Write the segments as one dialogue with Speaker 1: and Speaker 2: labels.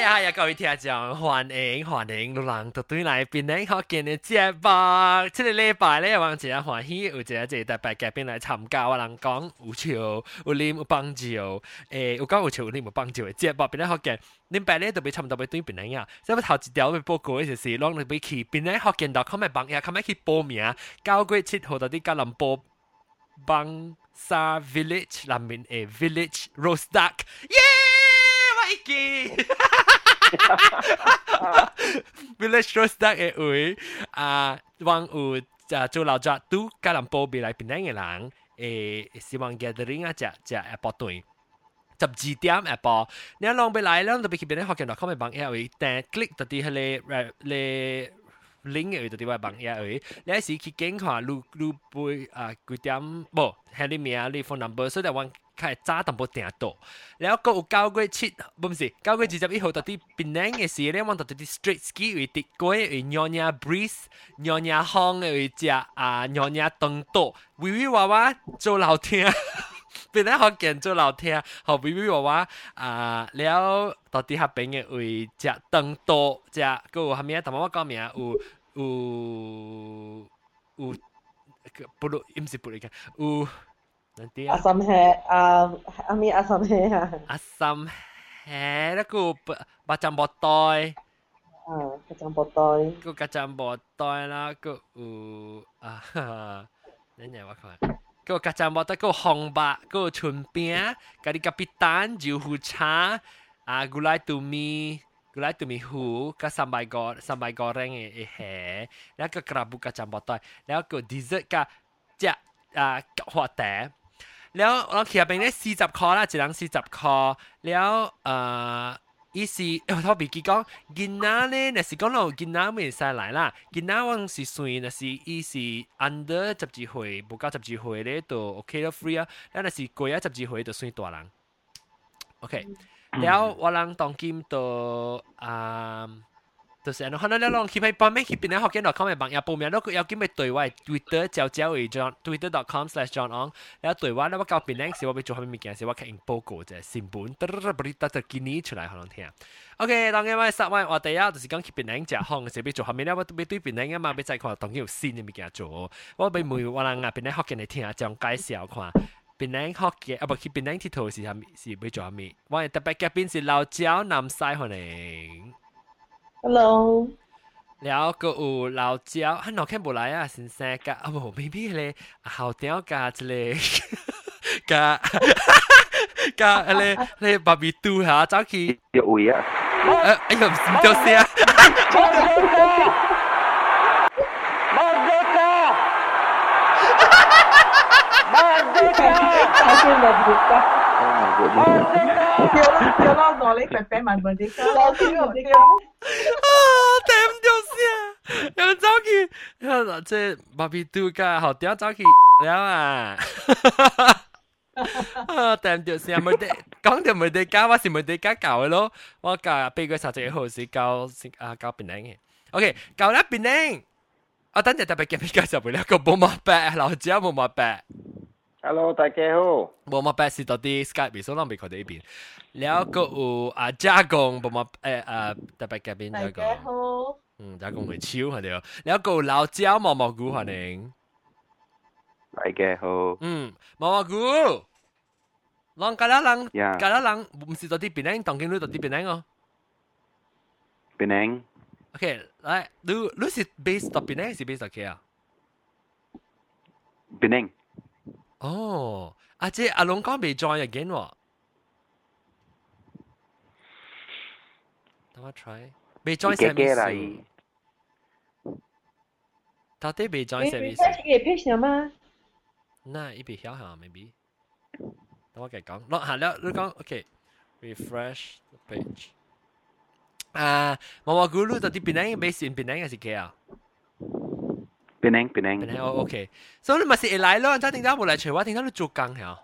Speaker 1: 呀系呀，各位听众，欢迎欢迎，路人都对嚟边呢学见嘅节目。即个礼拜咧，我真系欢喜，有一个即特别嘉宾来参加，我人讲有笑、有啉、有帮助，诶有讲有笑、有啉、有帮助嘅节目，边呢学见。恁白咧都被差唔多被对边呢啊，所以头一条嘅报告嘅就是，攞你俾去边呢学见到，佢咪帮呀，佢咪去报名，九月七号到啲吉隆坡邦沙 village 南面诶 village roast duck，耶！Mikey Village Roast Duck 嘅会啊，往有啊做老早都加人报备来边嘅人，诶希望 gathering 啊，只只一波队。十二点一波，你一浪俾来，两特别去边咧学见到，佢咪帮嘢会，但 click 到啲系咧咧。link 嘅就啲话帮嘢诶，你系时去检看，录录背啊几点，冇系你名你 phone number，所以就 揾開早淡薄定到，然後個有九月七，唔是九月二十一號到啲檳榔嘅时咧，揾到啲 street ski 為啲過為尿尿 breeze，尿尿風嘅為只啊尿尿燈島，微微娃娃做老聽。變咧學見做老聽，後微微娃娃啊，了到底下邊嘅為只燈島，只個有下面同我讲名有有有不如唔是不如嘅有。
Speaker 2: Nanti.
Speaker 1: Ya. Asam he, uh, ami asam he. Asam he,
Speaker 2: aku bacang botoy. Ha, kacang
Speaker 1: botoy. Aku kacang botoy lah, aku uh, ah, ha, ha. u. Nanya apa kau? kau kacang botoy, kau hong ba, aku chun pia, eh. kari kapitan, jiu cha, ah gulai tumi, gulai tumi hu, kau sambal go, sambal goreng eh eh he, dan aku kerabu kacang botoy, dan kau dessert kau jah, ah, kau แล้วก็กระบุก加ចាំ冇得，แล้วก็ dessert 个只啊花茶，แล้ว我其实边咧四十块啦，一人四十块，แล้วเอ่อ伊是，我比记讲，囡仔咧，若是讲到囡仔袂使来啦，囡仔我是算，若是伊是 under 十二岁，无够十二岁咧，就 OK 啦 free 啊，咱若是过咗十二岁，就算大人。OK，了我人当今就啊。 就是安尼，可能你拢去喺帮咩去边咧学见到 com 嘅网页报名，都有机会对我 Twitter 交交为 John Twitter.com/John On，然后对我咧我交边咧时我要做下咩物件时我睇报告啫，新闻得得得不哩得得见你出来可能听。OK，当然我十万我第一就是讲去边咧食行嘅时要做下面咧，我要对边咧啊嘛，要再看当然有新嘅物件做，我俾每我人啊边咧学见嚟听下，将介绍看。边咧学嘅啊不去边咧佚佗是系是要做下面，我特别嘉宾是老椒南西可能。
Speaker 2: Hello，
Speaker 1: แล้วก็อูเราเจ้าฮันนอแค่บุไรอ่ะสินแสกะอ่ะบ่ไม่พี่เลยเขาเดียวกะจะเลยกะกะอะไรเลยบาร์บีตูหาเ Hello，了
Speaker 3: 个有老蕉，啊，脑看不
Speaker 1: 来啊，先生噶，啊不，maybe 咧，好屌噶之类，噶，
Speaker 3: 噶，咧咧芭比兔哈，早起有位啊，呃，哎
Speaker 2: 呦，唔掉声啊
Speaker 3: ，Merdeka! Merdeka! Merdeka!
Speaker 4: 跳啦跳啦，我你白白慢慢啲跳
Speaker 2: 啦跳啦跳。
Speaker 1: 啊，頂唔住先，又走去，啊，嗱，即麻痹度噶，好屌走去了啊！啊，頂唔住先，冇得講就冇得加，我是冇得加教嘅咯，我教俾佢實際好事教先啊，教別人嘅。OK，教啦別人，我等陣特別嘅比較就為咗個冇麻痹，老子冇麻痹。
Speaker 3: Hello，大家好。
Speaker 1: 我冇 best 到啲 Skype，所以我未佢哋呢邊。有個有阿家公，冇冇誒誒特別嘉賓。
Speaker 2: 大家好。
Speaker 1: 嗯，家公會超係哋。有個老椒毛毛菇係哋。
Speaker 3: 大家好。
Speaker 1: 嗯，毛毛菇。人家啦人，
Speaker 3: 人
Speaker 1: 家啦人，唔是到啲邊領，當今女到啲邊領哦。
Speaker 3: 邊領。
Speaker 1: OK，嚟，你你是 base 到邊領，是 base 到 K 啊？
Speaker 3: 邊領。
Speaker 1: 哦，阿姐阿龍哥未 join again 喎。等我 try，未 join
Speaker 3: 係咩
Speaker 1: 事？到底未 join
Speaker 2: 係
Speaker 1: 咩
Speaker 2: 事？你 pitch 咗嗎？
Speaker 1: 那一筆小下 maybe。等我繼續講，落下了，你講 OK，refresh the page。啊，我話 Guru 到底邊個未先邊個係幾啊？Penang Penang Penang oh okay so 你咪是會來咯你聽到冇來找我聽到你做工係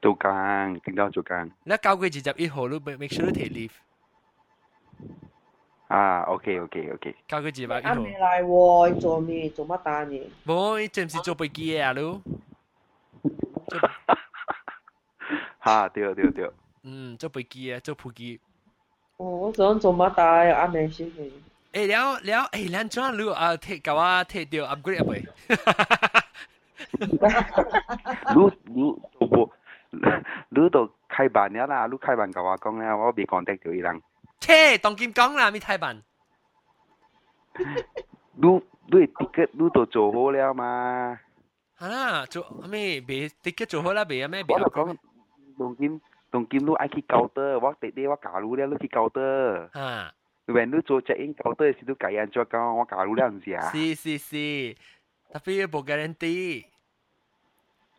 Speaker 3: 做工聽到做工
Speaker 1: 你交過二十一號你 make sure 你 take leave
Speaker 3: 啊，OK OK
Speaker 1: OK，交佢字吧。
Speaker 2: 啱未嚟喎，做咩做乜單嘢？
Speaker 1: 冇，暫時做筆記啊，
Speaker 3: 咯。嚇，對對對。
Speaker 1: 嗯，做筆記啊，做筆記。
Speaker 2: 哦，我想做乜單啊？啱未先。嘅。
Speaker 1: 诶了了诶，咱怎如啊摕甲我摕着 upgrade 未？
Speaker 5: 你你都无，你都开办了啦，你开办甲我讲了，我未 contact 到伊人。
Speaker 1: 切，当金讲啦，咪太办。
Speaker 5: 你你 ticket 你都做好了嘛？
Speaker 1: 系啦，做咩？未 ticket 做好啦，未啊咩？未
Speaker 5: 我就讲当今当今你爱去 counter，我特地我教你了，你去 counter。
Speaker 1: 啊
Speaker 5: ，when 你做 check in counter 时，你解安怎讲，我教你了唔是啊？
Speaker 1: 是是是，特别冇 guarantee。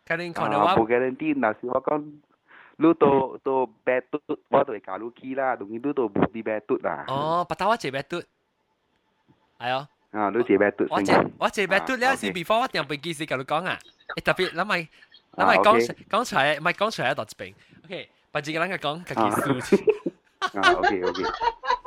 Speaker 1: 可能可能
Speaker 5: 啊，
Speaker 1: 我
Speaker 5: 冇 guarantee，那时我讲。你都都白嘟，我都会教你去啦，当然你都冇啲白嘟啦。
Speaker 1: 哦，不打我这白嘟，系哦。
Speaker 5: 啊，你这白嘟
Speaker 1: 我这我这白嘟了是 before 我定备记事同你讲啊，诶特别谂咪谂咪讲讲出来，唔系讲出来一度一边，OK，把自己人嘅讲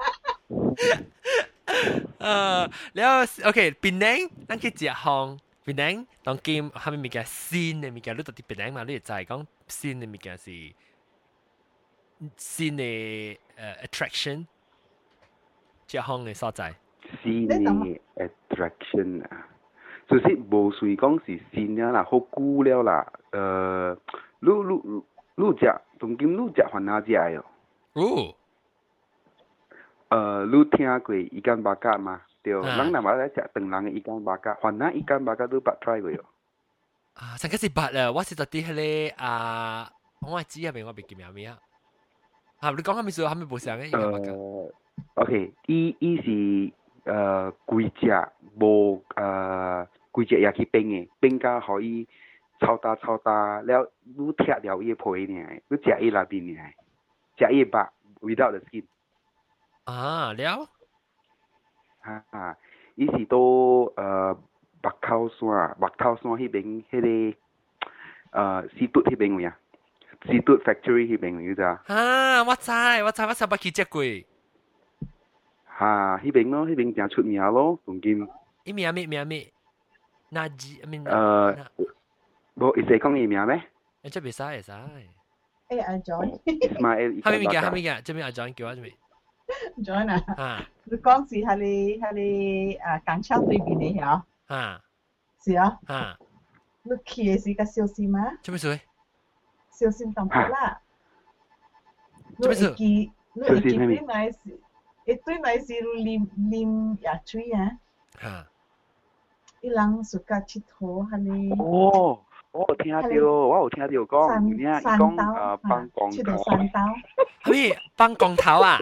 Speaker 1: 呃，
Speaker 5: 了，OK，
Speaker 1: 槟榔，咱去食烘槟榔，当今下面物件新的物件，你到底槟榔嘛？你就係講新的物件是新的誒 attraction，食烘嘅所在。
Speaker 5: 新的 attraction 啊，所以無算講是新嘅啦，好久了啦，誒，你你你食，當今你食番哪隻哦？
Speaker 1: 哦。
Speaker 5: 诶，你听过伊间巴甲吗？对，人南话咧食长人嘅伊间巴甲，番哪伊间巴甲都捌 try 过哟。
Speaker 1: 啊，上个是捌啦，我是到底迄个啊，我知入面我袂记名名。啊，你讲下面数，下面冇上嘅伊间巴甲。
Speaker 5: 诶，OK，伊伊是诶规只无诶规只也去冰嘅，冰甲可以炒大炒大，了你剔了伊皮呢，你食伊内边呢，食伊肉 without the skin。
Speaker 1: อ่า
Speaker 5: แล้วฮ่าอีสิโตเอ่อบักเข้าซัวบักเข้าซัวที่
Speaker 1: เป็นเฮเดเอ่อซี
Speaker 5: ตุที่เป็นไงซีตุแฟค
Speaker 1: ทอรี่ที่เป็นไง
Speaker 5: จ้ะฮ่าว่าใช่
Speaker 1: ว่าใช่ว่า
Speaker 4: ใช่บั
Speaker 5: ก
Speaker 1: ขี้เจ๊กุยฮ่าที่เป็นเนาะที่
Speaker 4: เป็
Speaker 5: นจะชุดเมียโลตรงกิน
Speaker 1: อีเมียเมียเมียเมียนาจีเมียเอ่
Speaker 5: อบ่อีเซ่ของอีเมียไหม
Speaker 1: อันจะไปซ้ายซ้ายเ
Speaker 4: อ้ยอันจอน
Speaker 5: มาเอลอีกแล้วฮามิกะฮาม
Speaker 1: ิกะจะมีอันจอนกี่วันจะมี
Speaker 4: 啊。
Speaker 1: 啊。
Speaker 4: 你讲是系你系你诶港腔对面嘅嗬？
Speaker 1: 啊。
Speaker 4: 是啊。
Speaker 1: 啊。
Speaker 4: 你去嘅是个小心吗？
Speaker 1: 做咩事？
Speaker 4: 小心当铺啦。
Speaker 1: 做咩事？
Speaker 4: 你会记对埋是，一对埋是啉啉药水啊。
Speaker 1: 吓。
Speaker 4: 伊人暑假佚佗系你。
Speaker 5: 哦。我有听到，我有听到讲，你啊，伊讲诶放光头。
Speaker 4: 山刀。
Speaker 1: 咩？放光头啊？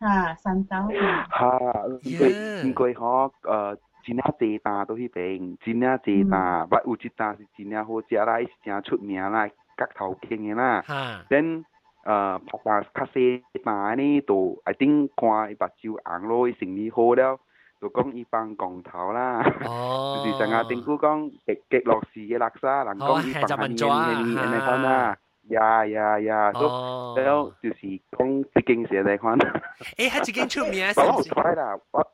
Speaker 4: 吓，山刀。
Speaker 5: 吓，应该应该嗬诶。真正济单都迄边，真正济单，捌有一单是真正好食啦，伊是真出名啦，角头倾嘅啦。then 诶拍单较细单呢，就 I think 看伊目睭红咯，伊生意好了，就讲伊放光头啦。
Speaker 1: 哦。
Speaker 5: 就是成日政府讲极极乐士嘅垃圾，人讲伊放喺呢呢呢款啦。 呀呀呀！都你都就是講北京時嚟看。
Speaker 1: 誒，喺北京出名
Speaker 5: 啊！我睇啦，我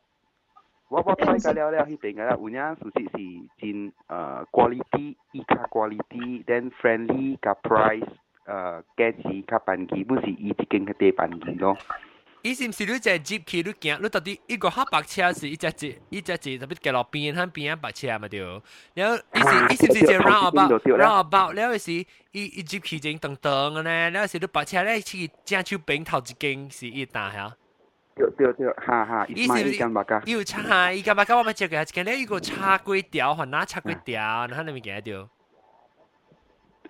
Speaker 5: 我我睇過了了，迄邊個啦，有影事實是真誒 quality，伊較 quality，then friendly 較 price，誒價錢較便宜，不是伊一間較低便宜咯。
Speaker 1: 伊是毋是你只 jeep 去你行，你到底一个黑白车是一只只一只只特别行路边喺边啊白车嘛对。然后伊是伊是毋是只 roundabout roundabout，了是伊伊 jeep 去正长长嘅呢，了是你白车咧去正手边头一间是伊打吓。
Speaker 5: 对对对，哈哈，伊是伊间巴家。
Speaker 1: 有茶，伊间巴家我咪食嘅，今日有个茶粿条，还拿茶粿条，然后你咪见到。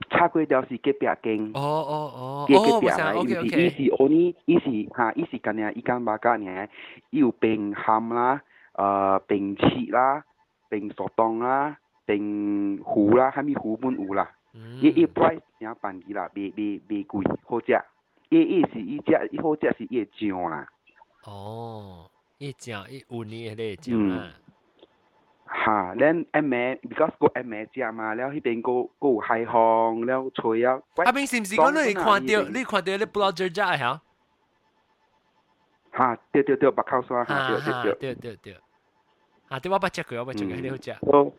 Speaker 5: 茶粿條是隔壁間。
Speaker 1: 哦哦哦，
Speaker 5: 隔壁
Speaker 1: 啊，OK OK。
Speaker 5: 伊是我呢，伊是哈，伊是今日伊間巴家呢，有冰鹹啦，呃冰切啦，冰索當啦，冰糊啦，還咪糊本有啦。伊伊 price 正便宜啦，袂袂袂貴，好食。伊伊是伊只，伊好食是伊醬啦。
Speaker 1: 哦，一講一五年迄个酱啦。
Speaker 5: 吓，咱 M A because 个 M A 食嘛，了迄边个个有海风，了吹啊。
Speaker 1: 阿边是毋是讲你看到你看到你 blogger 食吓？
Speaker 5: 吓，对对对，白口山吓，对对对。
Speaker 1: 对对对。啊，对我捌食过，我捌食过，你好食。
Speaker 5: 哦，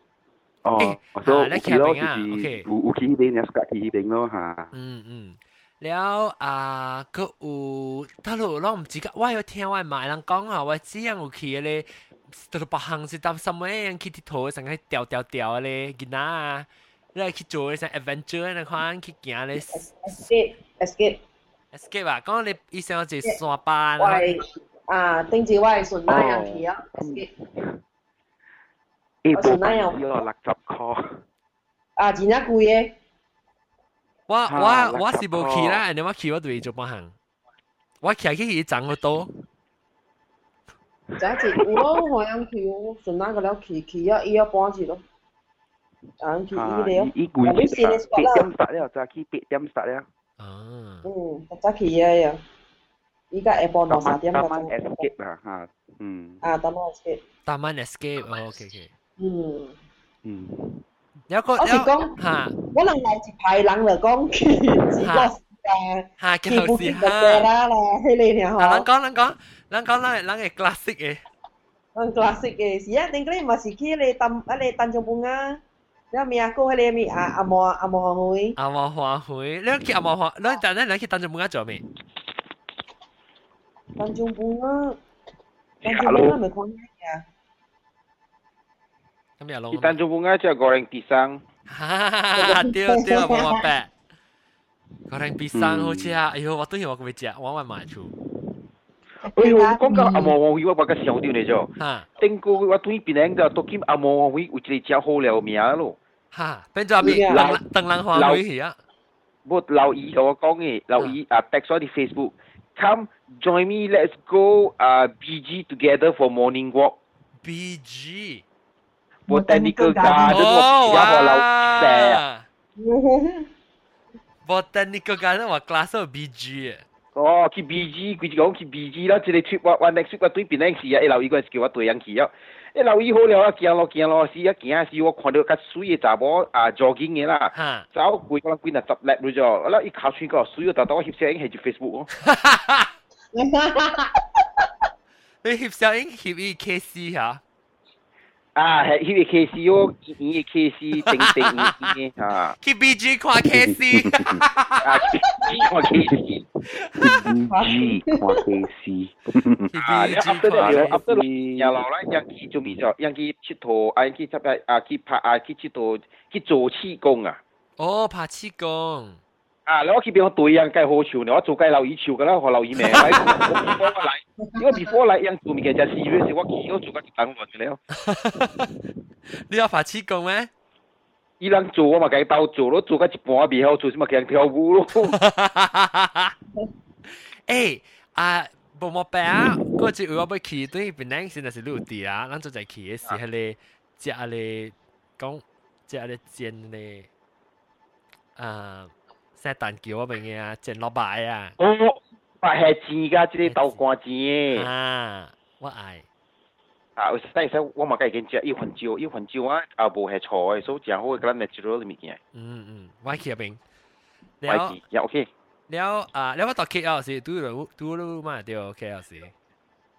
Speaker 5: 哦，所以
Speaker 1: 你去边啊？OK。
Speaker 5: 有有去迄边，有去迄边咯吓。
Speaker 1: 嗯嗯。 了啊，佢有，他路我唔知个，我有听我买人讲啊，我只样有去咧， 到到北行是搭什么样去佚佗，成个掉掉掉咧，囡仔啊，你去做成 adventure 那款去行咧，
Speaker 2: escape escape
Speaker 1: escape 啊，讲你以前有一山巴，
Speaker 2: 喂啊，顶住我系顺那样去啊，escape。
Speaker 3: 诶，冇办法，六十块。
Speaker 2: 啊，真正贵嘅。
Speaker 1: 我我我是无去啦，你我去我对做乜行？我去去去赚好多。
Speaker 2: 就一次有咯，我样去，顺那个了去去啊，伊要搬去咯。啊，去伊了。
Speaker 3: 伊贵啲八点十了，早起八点十了。
Speaker 1: 啊。
Speaker 2: 嗯，早起嘅呀。依家下晡两三点
Speaker 3: 就。Taman Escape 啊，吓，嗯。
Speaker 2: 啊，Taman
Speaker 1: Escape。Taman Escape，哦，OK OK。
Speaker 2: 嗯。
Speaker 3: 嗯。
Speaker 1: 有个
Speaker 2: 我是讲
Speaker 1: 吓，
Speaker 2: 可能嚟一排人就讲去自个时间，
Speaker 1: 吓，
Speaker 2: 去附近就过啦啦，迄个尔
Speaker 1: 吼。人讲人讲 人讲人人嘅 classic 嘅，
Speaker 2: 人 classic 嘅是啊，顶个嘛是去咧丹啊咧丹中本啊，了咪啊个迄个咪啊阿毛阿毛花会，
Speaker 1: 阿毛花会，你去阿毛花，你但系你去丹中本啊做咩？
Speaker 2: 丹中本啊，丹中本啊咪讲咩啊？
Speaker 1: 咁又攞。
Speaker 3: Di Tanjung Bunga je goreng pisang.
Speaker 1: Ha, 对对，冇话白。goreng pisang 好似啊，哎呦，我都要我会食，我 会买出。
Speaker 3: 哎呦，讲到阿毛黄鱼，我把个想到你咗。
Speaker 1: 哈。
Speaker 3: 顶个我对边两个都见阿毛黄鱼有一个只好料名咯。
Speaker 1: 哈，变咗咩？邓邓兰花鱼系啊。
Speaker 3: 冇刘姨同我讲嘅，刘姨啊 text 我啲 Facebook。Come join me, let's go uh, BG together for morning walk.
Speaker 1: BG
Speaker 3: Botanical Garden 我而家我楼
Speaker 1: 蛇。Botanical Garden 我 class 有 BG
Speaker 3: 哦，去 BG，佢就讲去 BG 啦，即系 trip 我我 next week 我对边阵时啊，一留意嗰阵时叫我对人去啊，一留意好了啊，行咯行咯，时啊行时我看到较水嘅查某啊 jogging 嘅啦，走过可能几廿十粒咗咗，啦一靠穿个水啊，但当我翕相影系住 Facebook 咯。
Speaker 1: 你翕相影翕伊 KC 吓？
Speaker 3: 啊，系迄个 K C 哦， Ah, hiwe kesi yo, inye
Speaker 1: kesi, tengi tengi inye. Ki biji
Speaker 3: kwa kesi. Ah, biji kwa kesi. Ki biji kwa kesi. Ah, after that, after that, ya lao lai, yang ki zumi zao, yang ki chito, ah, yang ki zabe, 啊！你我去边个对人计好笑呢？我做计留意笑噶啦，学留意命。我 before 嚟，因为 before 嚟人做物件就系 serious，我去我做紧等运嘅了。
Speaker 1: 你有拍气功咩？
Speaker 3: 伊人做我嘛，计斗做咯，做紧一半未好，做什么叫人跳舞咯。
Speaker 1: 诶啊！冇冇病啊！嗰次我要去对边两先系是陆地啊，咱就在去嘅时候咧，食咧讲食咧煎咧啊。 石蛋桥嗰边嘅啊，整落摆啊。
Speaker 3: 哦，摆系钱㗎，即系豆干钱。
Speaker 1: 啊，我爱。
Speaker 3: 啊，但系我嘛计见食一份椒，一份椒啊，啊无系错嘅，所以正好嘅咱 natural 嘅物件。
Speaker 1: 嗯嗯，我去入边。
Speaker 3: 了，呀 OK。
Speaker 1: 了啊，了我到 KL 时，拄到拄到嘛对 KL 时。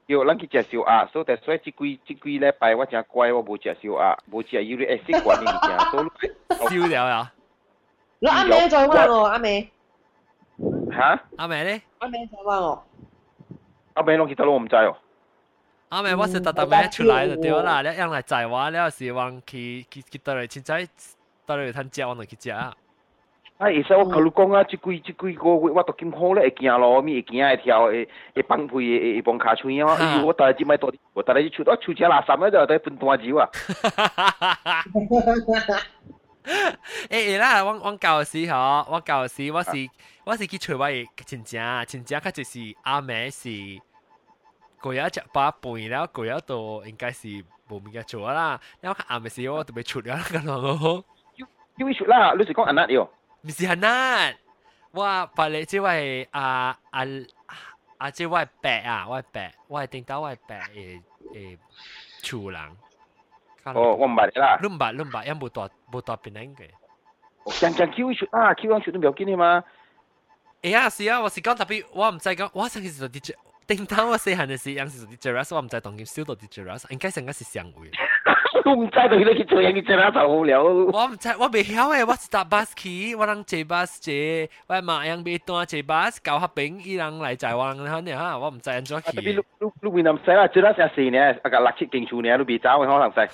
Speaker 3: 有，咱去食烧鸭，所以所以即几即几礼拜我真乖，我无食烧鸭，无食有啲会习惯嘅物件，
Speaker 1: 所以烧了呀。
Speaker 2: 你阿妹再问我，阿妹。
Speaker 3: 吓？
Speaker 1: 阿妹咧？
Speaker 2: 阿妹再问我。
Speaker 3: 阿妹拢去倒咯，我唔知哦。
Speaker 1: 阿妹我是特特咩出来就对啦，你样来载我，你要是往去去去倒嚟，凊彩倒嚟趁食，我就去食啊。
Speaker 3: 啊，会使我甲你讲啊，即几即几个月我都咁好咧，会行路，咪会行会跳，会会放屁，会会放卡吹啊！哎呦，我大只买多啲，我大只出我出只垃圾咧就喺分单子啊！
Speaker 1: 誒啦，我我舊時嗬，我舊時我是我是去找我嘅親戚，親戚佢就是阿妹是過一隻把半了，過一度应该是无物嘅做啦。然後阿妹是我特別出了咁咯。
Speaker 3: 因為出啦，你是讲安娜喲？
Speaker 1: 唔是安娜，我把你即位阿阿阿即位伯啊，我伯，我係定到我伯诶诶厝人。
Speaker 3: 哦，我唔捌啦。
Speaker 1: 你唔捌，你唔捌，因冇大冇大边样嘅。
Speaker 3: 讲讲 Q 出啊，Q 出都唔要紧嘅嘛。
Speaker 1: 哎呀，是啊，我是讲特别，我唔知讲，我上次做 DJ，叮当我细汉嘅时，有时做 DJ，我唔知当佢烧到 DJ，应该成个是上位。
Speaker 3: 我唔知道你去做嘢，你真系就好了。
Speaker 1: 我唔知，我未晓诶，我是搭巴士去，我人坐巴士坐，我马样被单坐巴士，教合饼，伊人嚟载我人肯定吓，我唔知安怎去。
Speaker 3: 你你你未能使啦，最多成四年，啊个六七间厝呢，你未走，可能使。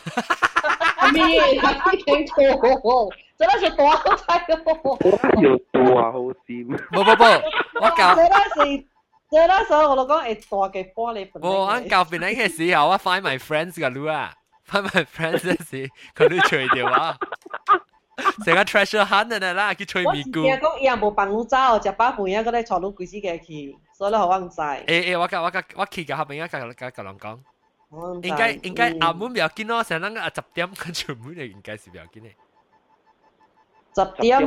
Speaker 2: 咩？六七间厝，真系是大好彩
Speaker 3: 哦。有大好闪。
Speaker 1: 不不不，我教。
Speaker 2: 真系是。即系那时候我都讲诶大嘅玻璃。
Speaker 1: 我按教边嗰个时候，我 find my friends 嘅路啊，find my friends 嗰時，佢都吹掉啊。成个 treasure hunt 嚟啦，去吹咪咕。我
Speaker 2: 講伊也無幫我走，食飽飯啊，佢哋坐到鬼死嘅去，所以咧我唔知。誒
Speaker 1: 誒，我甲我甲我去嘅後邊啊，甲甲甲人講。應該應該阿妹唔要緊咯，成日个十點佢全部嚟，應該是唔要緊嘅。
Speaker 2: 十点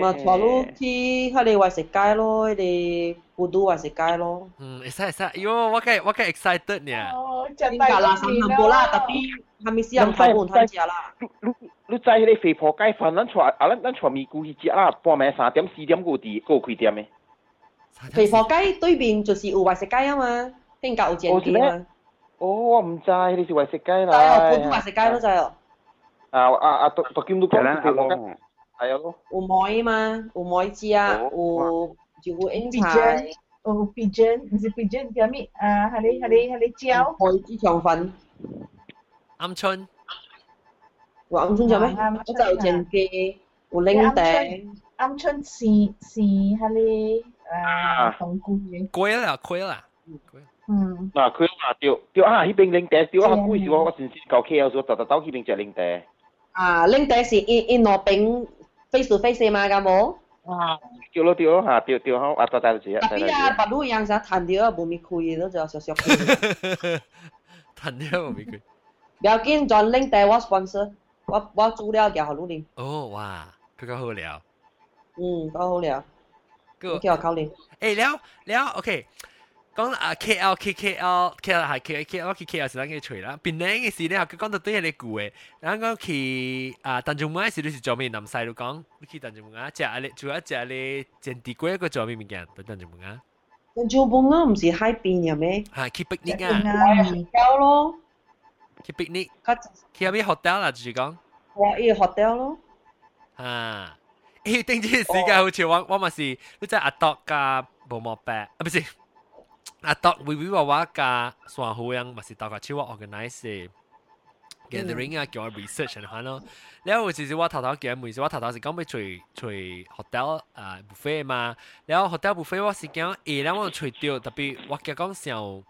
Speaker 2: 嘛，坐路去迄个外食街咯，迄个古都外食街咯。
Speaker 1: 嗯，会使会使，哟，我计我计 excited 呢。
Speaker 2: 哦，真系啦，三万步啦，特别还没时间开门摊食啦。
Speaker 3: 你你在迄个肥婆街饭，咱带啊，咱咱带咪姑去食啦，半暝三点四点个啲个开店嘅。
Speaker 2: 肥婆街对面就是有外食街啊嘛，边间有间店啊？
Speaker 3: 哦，我唔知，你是外食街啦。
Speaker 2: 系啊，古都外食街都就系。
Speaker 3: 啊啊啊！读读经都讲肥婆街。 系啊咯。
Speaker 2: 有梅嘛，有梅子啊，有就有英
Speaker 4: 菜。有 pigeon，唔是 pigeon，叫咩？啊，系你系你系你椒。
Speaker 2: 梅子肠粉。
Speaker 1: 鹌鹑。
Speaker 2: 有鹌鹑做咩？我就有正鸡，有领地。
Speaker 4: 鹌鹑是是系你诶红菇嘅。
Speaker 1: 龟啦，龟啦。
Speaker 4: 嗯。
Speaker 3: 嗱，佢啊，掉掉啊，迄边领地掉啊，龟时我我先先搞 K L 时，就就走去边只领地。
Speaker 2: 啊，领地是因因落边。 face to face 嘛，咁冇？
Speaker 3: 啊，掉咯掉咯吓，掉掉好啊，大大字啊。
Speaker 2: 特别啊，白鹿样成弹掉啊，冇咪开咯，就少少开。
Speaker 1: 弹掉冇咪开。
Speaker 2: 不要紧，转 link 带我 sponsor，我我资料交好你哋。
Speaker 1: 哦，哇，佢够好聊。
Speaker 2: 嗯，够好聊。个叫我考虑。
Speaker 1: 诶，聊聊，OK。 讲啊 K L K K L K L 系 K K L K K L 是咱嘅吹啦，边靓嘅事咧，佢讲到对系你句嘅，咱讲去啊，但仲冇时你是做咩南西度讲，你去但仲冇啊，食啊你主要食你煎地龟个做咩物件？但仲冇啊？
Speaker 2: 但仲冇啊，唔是海边嘅咩？
Speaker 1: 系去 picnic 啊，
Speaker 2: 去咯，
Speaker 1: 去 picnic，去咩 hotel 啦？就是讲，
Speaker 2: 我依 hotel 咯。
Speaker 1: 啊，诶，定住时间好似我我咪是，你真系阿多加冇毛病啊，唔是。 啊，当微微娃娃加上好样，咪是大家超我 organize gathering 啊，叫我 research 嚟看咯。然后其实我头头叫每次我头头是讲要随随 hotel 啊 buffet 嘛，然后 hotel buffet 我是讲诶，然后我随掉特别我叫讲上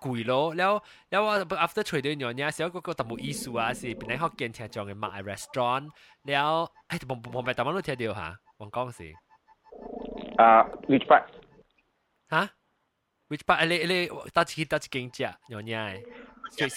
Speaker 1: 贵咯，然后然后我 after 随掉样嘢，时候嗰个特冇意思啊，是边啲学见听讲嘅卖 restaurant，然后诶冇冇咪特晚都听到吓，我讲是
Speaker 3: 啊，which part？
Speaker 1: 吓 ？which part 你你搭一搭一间食，样嘢。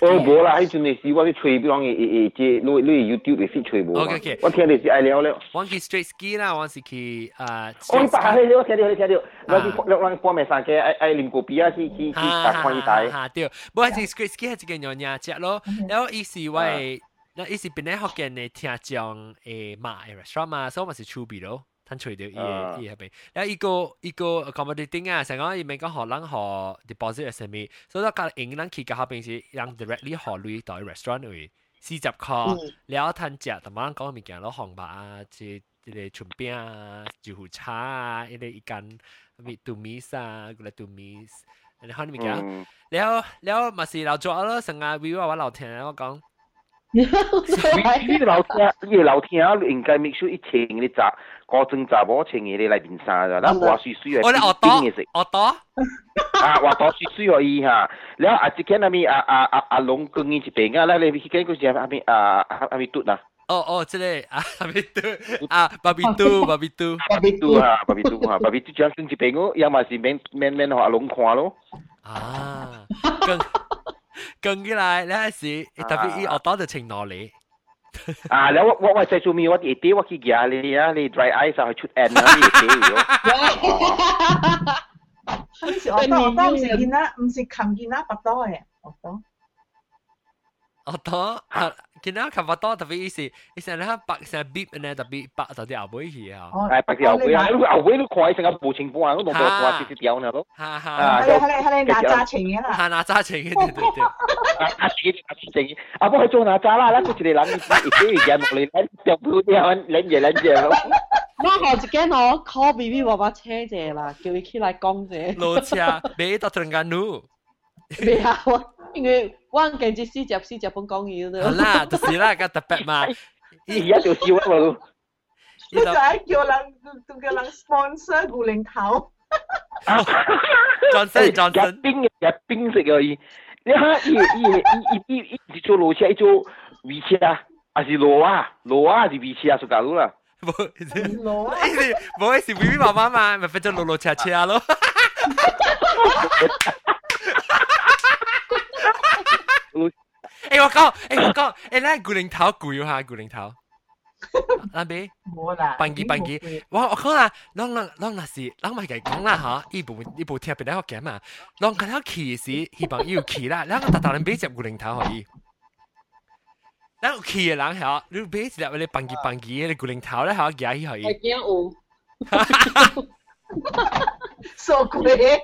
Speaker 3: 哦，无啦，迄阵你是我去吹，比方诶诶即，你你 YouTube 你是吹无。
Speaker 1: OK OK。
Speaker 3: 我听你是爱了了。
Speaker 1: 我去 straight ski 啦，我是去啊。
Speaker 3: 哦，你白系我听到，你听到，我去我半暝三更爱爱啉咖啡啊，去去去搭看伊台。
Speaker 1: 吓对，无系 straight ski 系一间样嘢食咯，然后伊是为，那伊是边咧学嘅呢？听讲诶卖 restaurant 嘛，所以我是出边咯。 摊除掉伊个伊入边，然后伊个伊个 accommodating 啊，成个伊咪讲学人学 deposit 系咩，所以我讲英人去嘅后边是让 directly 学类到 restaurant 位四十块，然后摊食，同埋讲物件攞红白啊，即即个春饼啊、豆腐茶啊，一个一间咪 to miss 啊，嗰个 to miss，然后物件，然后然后咪是老早咯，成日 view 我老听我讲。
Speaker 3: 你老听，你老听，应该没少一千的杂，高中杂无千的来面衫的，那话水水
Speaker 1: 的，我我多，我多，
Speaker 3: 啊，话多水水而已哈。然后啊，之前那边啊啊啊啊，龙哥你这边啊，那那之前就是啊边啊啊啊边蹲呐。
Speaker 1: 哦哦，这里啊，巴比杜啊，巴比杜，巴比杜，
Speaker 3: 巴比杜啊，巴比杜啊，巴比杜，这样跟这边哦，要么是免免免和阿龙看咯。
Speaker 1: 啊，更。更起来，你系是特别以我多就情罗你。
Speaker 3: อ่าแล้วว่าว่าใจจูมีว่าอีเตี้ว่าขี้เกียจเลยนะนี่ dry ice 啊ชุดแอนนะนี่เตี้อยู่
Speaker 4: 唔是我多我多唔是见啦，唔是琴见啦，白多嘅，白多。
Speaker 1: 哦 哦多啊， 见到看法多特别意思，你成日喺白成日 beep 呢特别白就啲牛尾去啊。
Speaker 3: 系白条牛尾啊，牛尾都看成个无情况啊，嗰度冇话直接掉呢都。
Speaker 1: 哈哈。
Speaker 4: 系系系系拿揸钱嘅啦。
Speaker 1: 系拿揸钱嘅，对对对。
Speaker 3: 啊自己拿钱嘅，啊不过做拿揸啦，啦佢哋谂自己而家落嚟咧，就铺啲揾撚嘢撚嘢咯。
Speaker 2: 我后一间我 call B B 爸爸车啫啦，叫佢起来讲啫。
Speaker 1: 路车，俾到突然间怒。
Speaker 2: 未啊， 因为我见住四只四只本讲嘢咯。
Speaker 1: 好啦，就是啦，个特别嘛。
Speaker 3: 而家就笑啊嘛。
Speaker 4: 呢就系叫人叫人 sponsor 古灵头。
Speaker 1: Johnson Johnson
Speaker 3: 日冰日冰食而已。你睇，伊伊伊伊伊做路车，伊做尾车啊，还是路啊？路啊，还是尾车啊？属假路啦。
Speaker 1: 冇，路啊！冇，是 B B 妈妈嘛，咪变咗路路车车咯。 诶，我讲，诶，我讲，诶，咧古灵头攰下，古灵头。那边
Speaker 4: 冇啦，
Speaker 1: 笨机笨机，我我讲啦，啷啷啷那是，啷咪计讲啦吓，呢部呢部贴俾你学嘅嘛，啷佢条骑时希望要骑啦，啷个特特人俾只古灵头可以，啷骑嘅人系，你俾一粒你笨机笨机嘅古灵头咧系夹起可以。
Speaker 2: 系惊有。
Speaker 4: 傻鬼！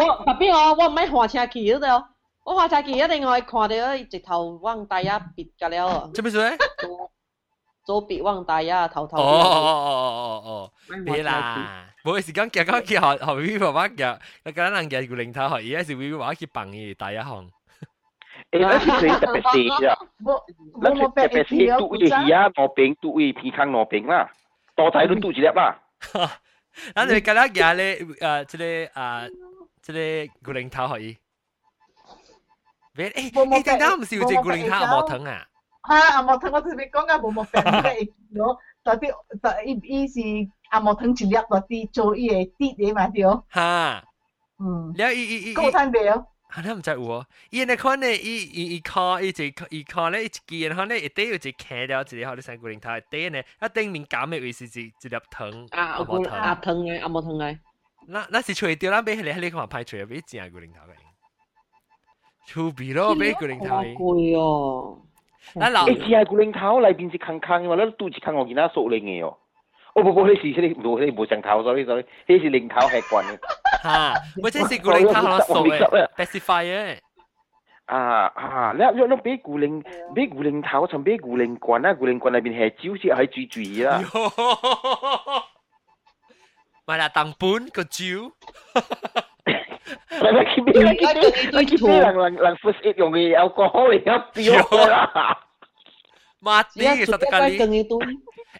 Speaker 2: 我特别我我唔系换车骑嗰度。 我话斋佢一定我看到直头往大家别㗎了。
Speaker 1: 做咩事？
Speaker 2: 左别往大家头头。
Speaker 1: 哦哦哦哦哦，别啦，冇时间夹讲佢学学 V 爸爸夹，你讲人夹个零头学，而家是 V 爸爸去bằng嘅大一行。
Speaker 3: 诶，那是最特别事啊！那是特别事，赌嘅鱼啊，攞饼赌嘅皮康攞饼啦，多仔都赌一粒啦。
Speaker 1: 咱哋今日夹咧，诶，即个啊，即个个零头可以。 誒誒，點解唔係照顧零下木桶啊？
Speaker 4: 嚇，阿木桶我特別講嘅冇木桶嘅，我特別特伊伊是阿木桶一粒落啲做伊嘅啲嘢嘛對。
Speaker 1: 嚇，
Speaker 4: 嗯，
Speaker 1: 了伊伊
Speaker 4: 伊，夠貪白。
Speaker 1: 嚇，你唔知喎？伊那款咧，伊伊伊卡伊只伊卡咧，一支然後咧，一底有隻茄了，一個好啲三個零頭，一底咧，啊頂面減嘅位是一一粒
Speaker 2: 糖。啊，阿木桶嘅，阿木桶嘅。
Speaker 1: 那那是除掉，那俾你喺你個話派除，俾正個零頭嘅。出边咯，俾古灵头。
Speaker 2: 贵哦！
Speaker 1: 咱老，
Speaker 3: 诶，只系古灵头里边是坑坑嘅嘛，咱肚子坑我见他熟灵嘅哦。哦不不，你是你无你无上头咗，你咗你是灵头系惯嘅。
Speaker 1: 吓，或者是古灵头可熟嘅，specify 嘅。
Speaker 3: 啊啊！你你你俾古灵俾古灵头，同俾古灵棍啊！古灵棍里边系招先系最注意啦。
Speaker 1: 咪啦，当本个招。
Speaker 3: Lagi lagi lagi bilang lang lang first aid yung alcohol ya pure lah
Speaker 1: mati satu kali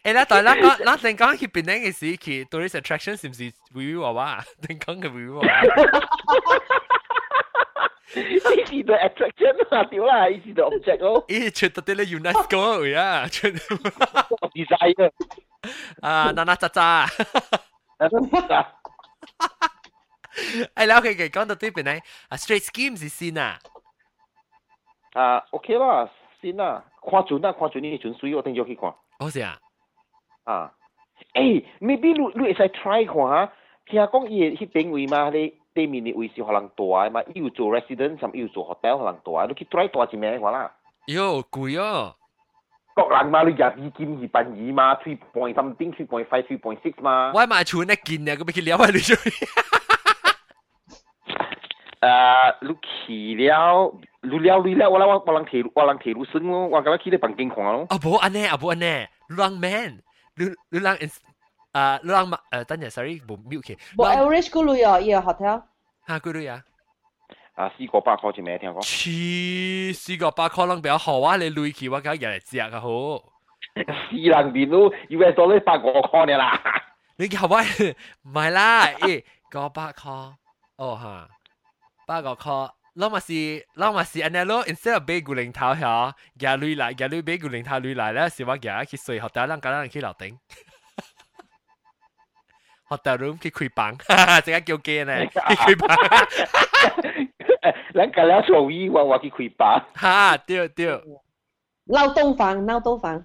Speaker 1: eh lah tak lah kau lah tengok kau pinang ke si ki tourist attraction sim si wiwi wawa tengok ke wiwi wawa
Speaker 3: Ini the attraction lah, tiba lah. Ini the object oh.
Speaker 1: Eh, cerita lah UNESCO ya.
Speaker 3: Desire.
Speaker 1: Ah, Nana Caca.
Speaker 3: Nana Caca.
Speaker 1: Alors, okay, okay, quand tu penais, à straight schemes ici, na. À.
Speaker 3: à, ok là, c'est. Quan chuẩn na, quan chuẩn ni chuẩn suy, tôi cho khi
Speaker 1: quan. Ô thế
Speaker 3: à? À. Maybe lu lu sẽ try quan ha. Khi ha công y hi vị mà đi đi mình đi vị sĩ hoàng tòa mà yêu chỗ resident sam yêu chỗ hotel hoàng tòa, lu khi try tòa chỉ mẹ quan là.
Speaker 1: Yo, cùi à.
Speaker 3: Các lần mà lu giờ đi kiếm hi bên gì mà 3 point something, 3.5, 3.6 mà. Why mà chuẩn
Speaker 1: na kiếm nè, cái bị kia liao mà lu. 了解你做。
Speaker 3: 诶，你去了，你了你了，我啦我我人铁我人铁路线咯，我咁样去你房间看咯。
Speaker 1: 啊不，安尼啊不安尼，你人 man，你你人啊，你人诶，等阵，sorry，冇 mute 嘅。
Speaker 2: 冇 average 嗰类啊，依个 hotel。
Speaker 1: 吓，嗰类啊。
Speaker 3: 啊，四个八块一名听讲。
Speaker 1: 黐，四个八可能比较好啊！你累起我梗系日嚟食啊好。
Speaker 3: 四人边都要系多你八个块嘅啦。
Speaker 1: 你叫我唔系啦，诶，个八块，哦吓。 八個 call，เรามาสิเรามาสิอันนั้นเรา instead of เบกุลิงเท้าเหรอแกลุยไหลแกลุยเบกุลิงเท้าลุยไหลแล้วสิว่าแก
Speaker 3: คิดสวยหัวตาร่า
Speaker 1: งกา
Speaker 2: ยร่างคิ
Speaker 3: ดเหล่าเต็
Speaker 1: งหัวตารูมคิดคุยปังจะกันเกี่ยวเกย์เนี่ยคิดคุยปัง
Speaker 3: แล้วกันแล้วสวีว่าว่าคิดคุยปัง
Speaker 1: ฮ่าเดียวเดียว
Speaker 2: เล่าตรงฟังเล่าตรงฟัง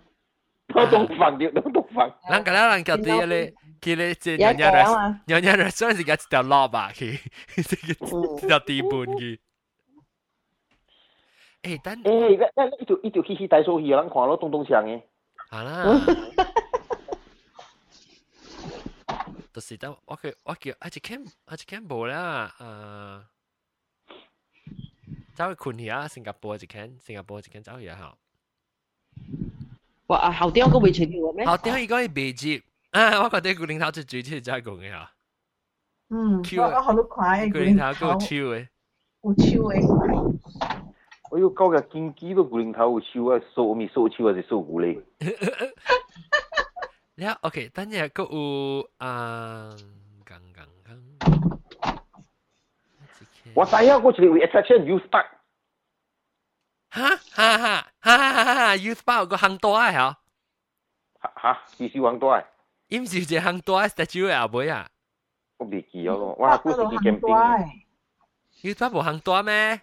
Speaker 3: เล่าตรงฟังเดียวเล่าตรงฟัง
Speaker 2: แล้วก
Speaker 1: ันแล้วร่างกายดีเลย 佢咧即系日日日日日上时间一条落吧，佢一条地盘佢。 诶等
Speaker 3: 诶，那那一条一条嘻嘻大数戏，人看咯，东东唱嘅。
Speaker 1: 系啦。就是等我叫我叫阿只 cam 阿只 cam 无啦，诶，走去困去啊！新加坡一 can，新加坡一 can 走去啊！
Speaker 2: 哇！啊，后啲我个会传条咩？
Speaker 1: 后啲应该系未接 啊！我覺得古靈頭最最最真係講嘅嚇。
Speaker 4: 嗯，我我好多快，
Speaker 1: 古靈頭夠超嘅，
Speaker 4: 有超嘅。
Speaker 3: 我有，搞個經紀都古靈頭有超啊，數咪數超還是收古嚟？
Speaker 1: 呀，OK，等下個有啊，剛剛剛。
Speaker 3: 我知啊，我一個 attraction youth park。
Speaker 1: 哈哈哈哈哈哈！youth park 個行多啊，嚇
Speaker 3: 嚇，是是行多啊？
Speaker 1: 因是只行多啊，statue 嘅后尾啊。
Speaker 3: 我未记咗咯，哇！嗰时去
Speaker 1: camping。youth park 无行多咩？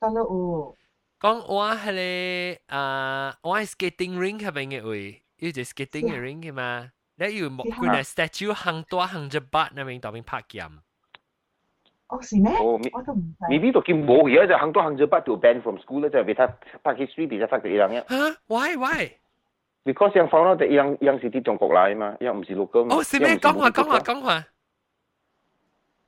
Speaker 4: 得咯有。
Speaker 1: 讲我系个啊，我系 skating rink 入边嘅位。要只 skating 嘅 ring 嘅嘛，你要木佢系 statue 行多行只八那边当边拍剑。
Speaker 4: 哦，是咩？哦，我都唔知。
Speaker 3: maybe 都见冇而家就行多行只八条 ban from school 咧，就俾他拍 history 俾他拍到一样嘅。
Speaker 1: 吓？Why why？
Speaker 3: Because yang found out yang yang 是啲中国嚟嘛，yang 唔是 local 嘛。
Speaker 1: 哦，是咩？讲话讲话讲话。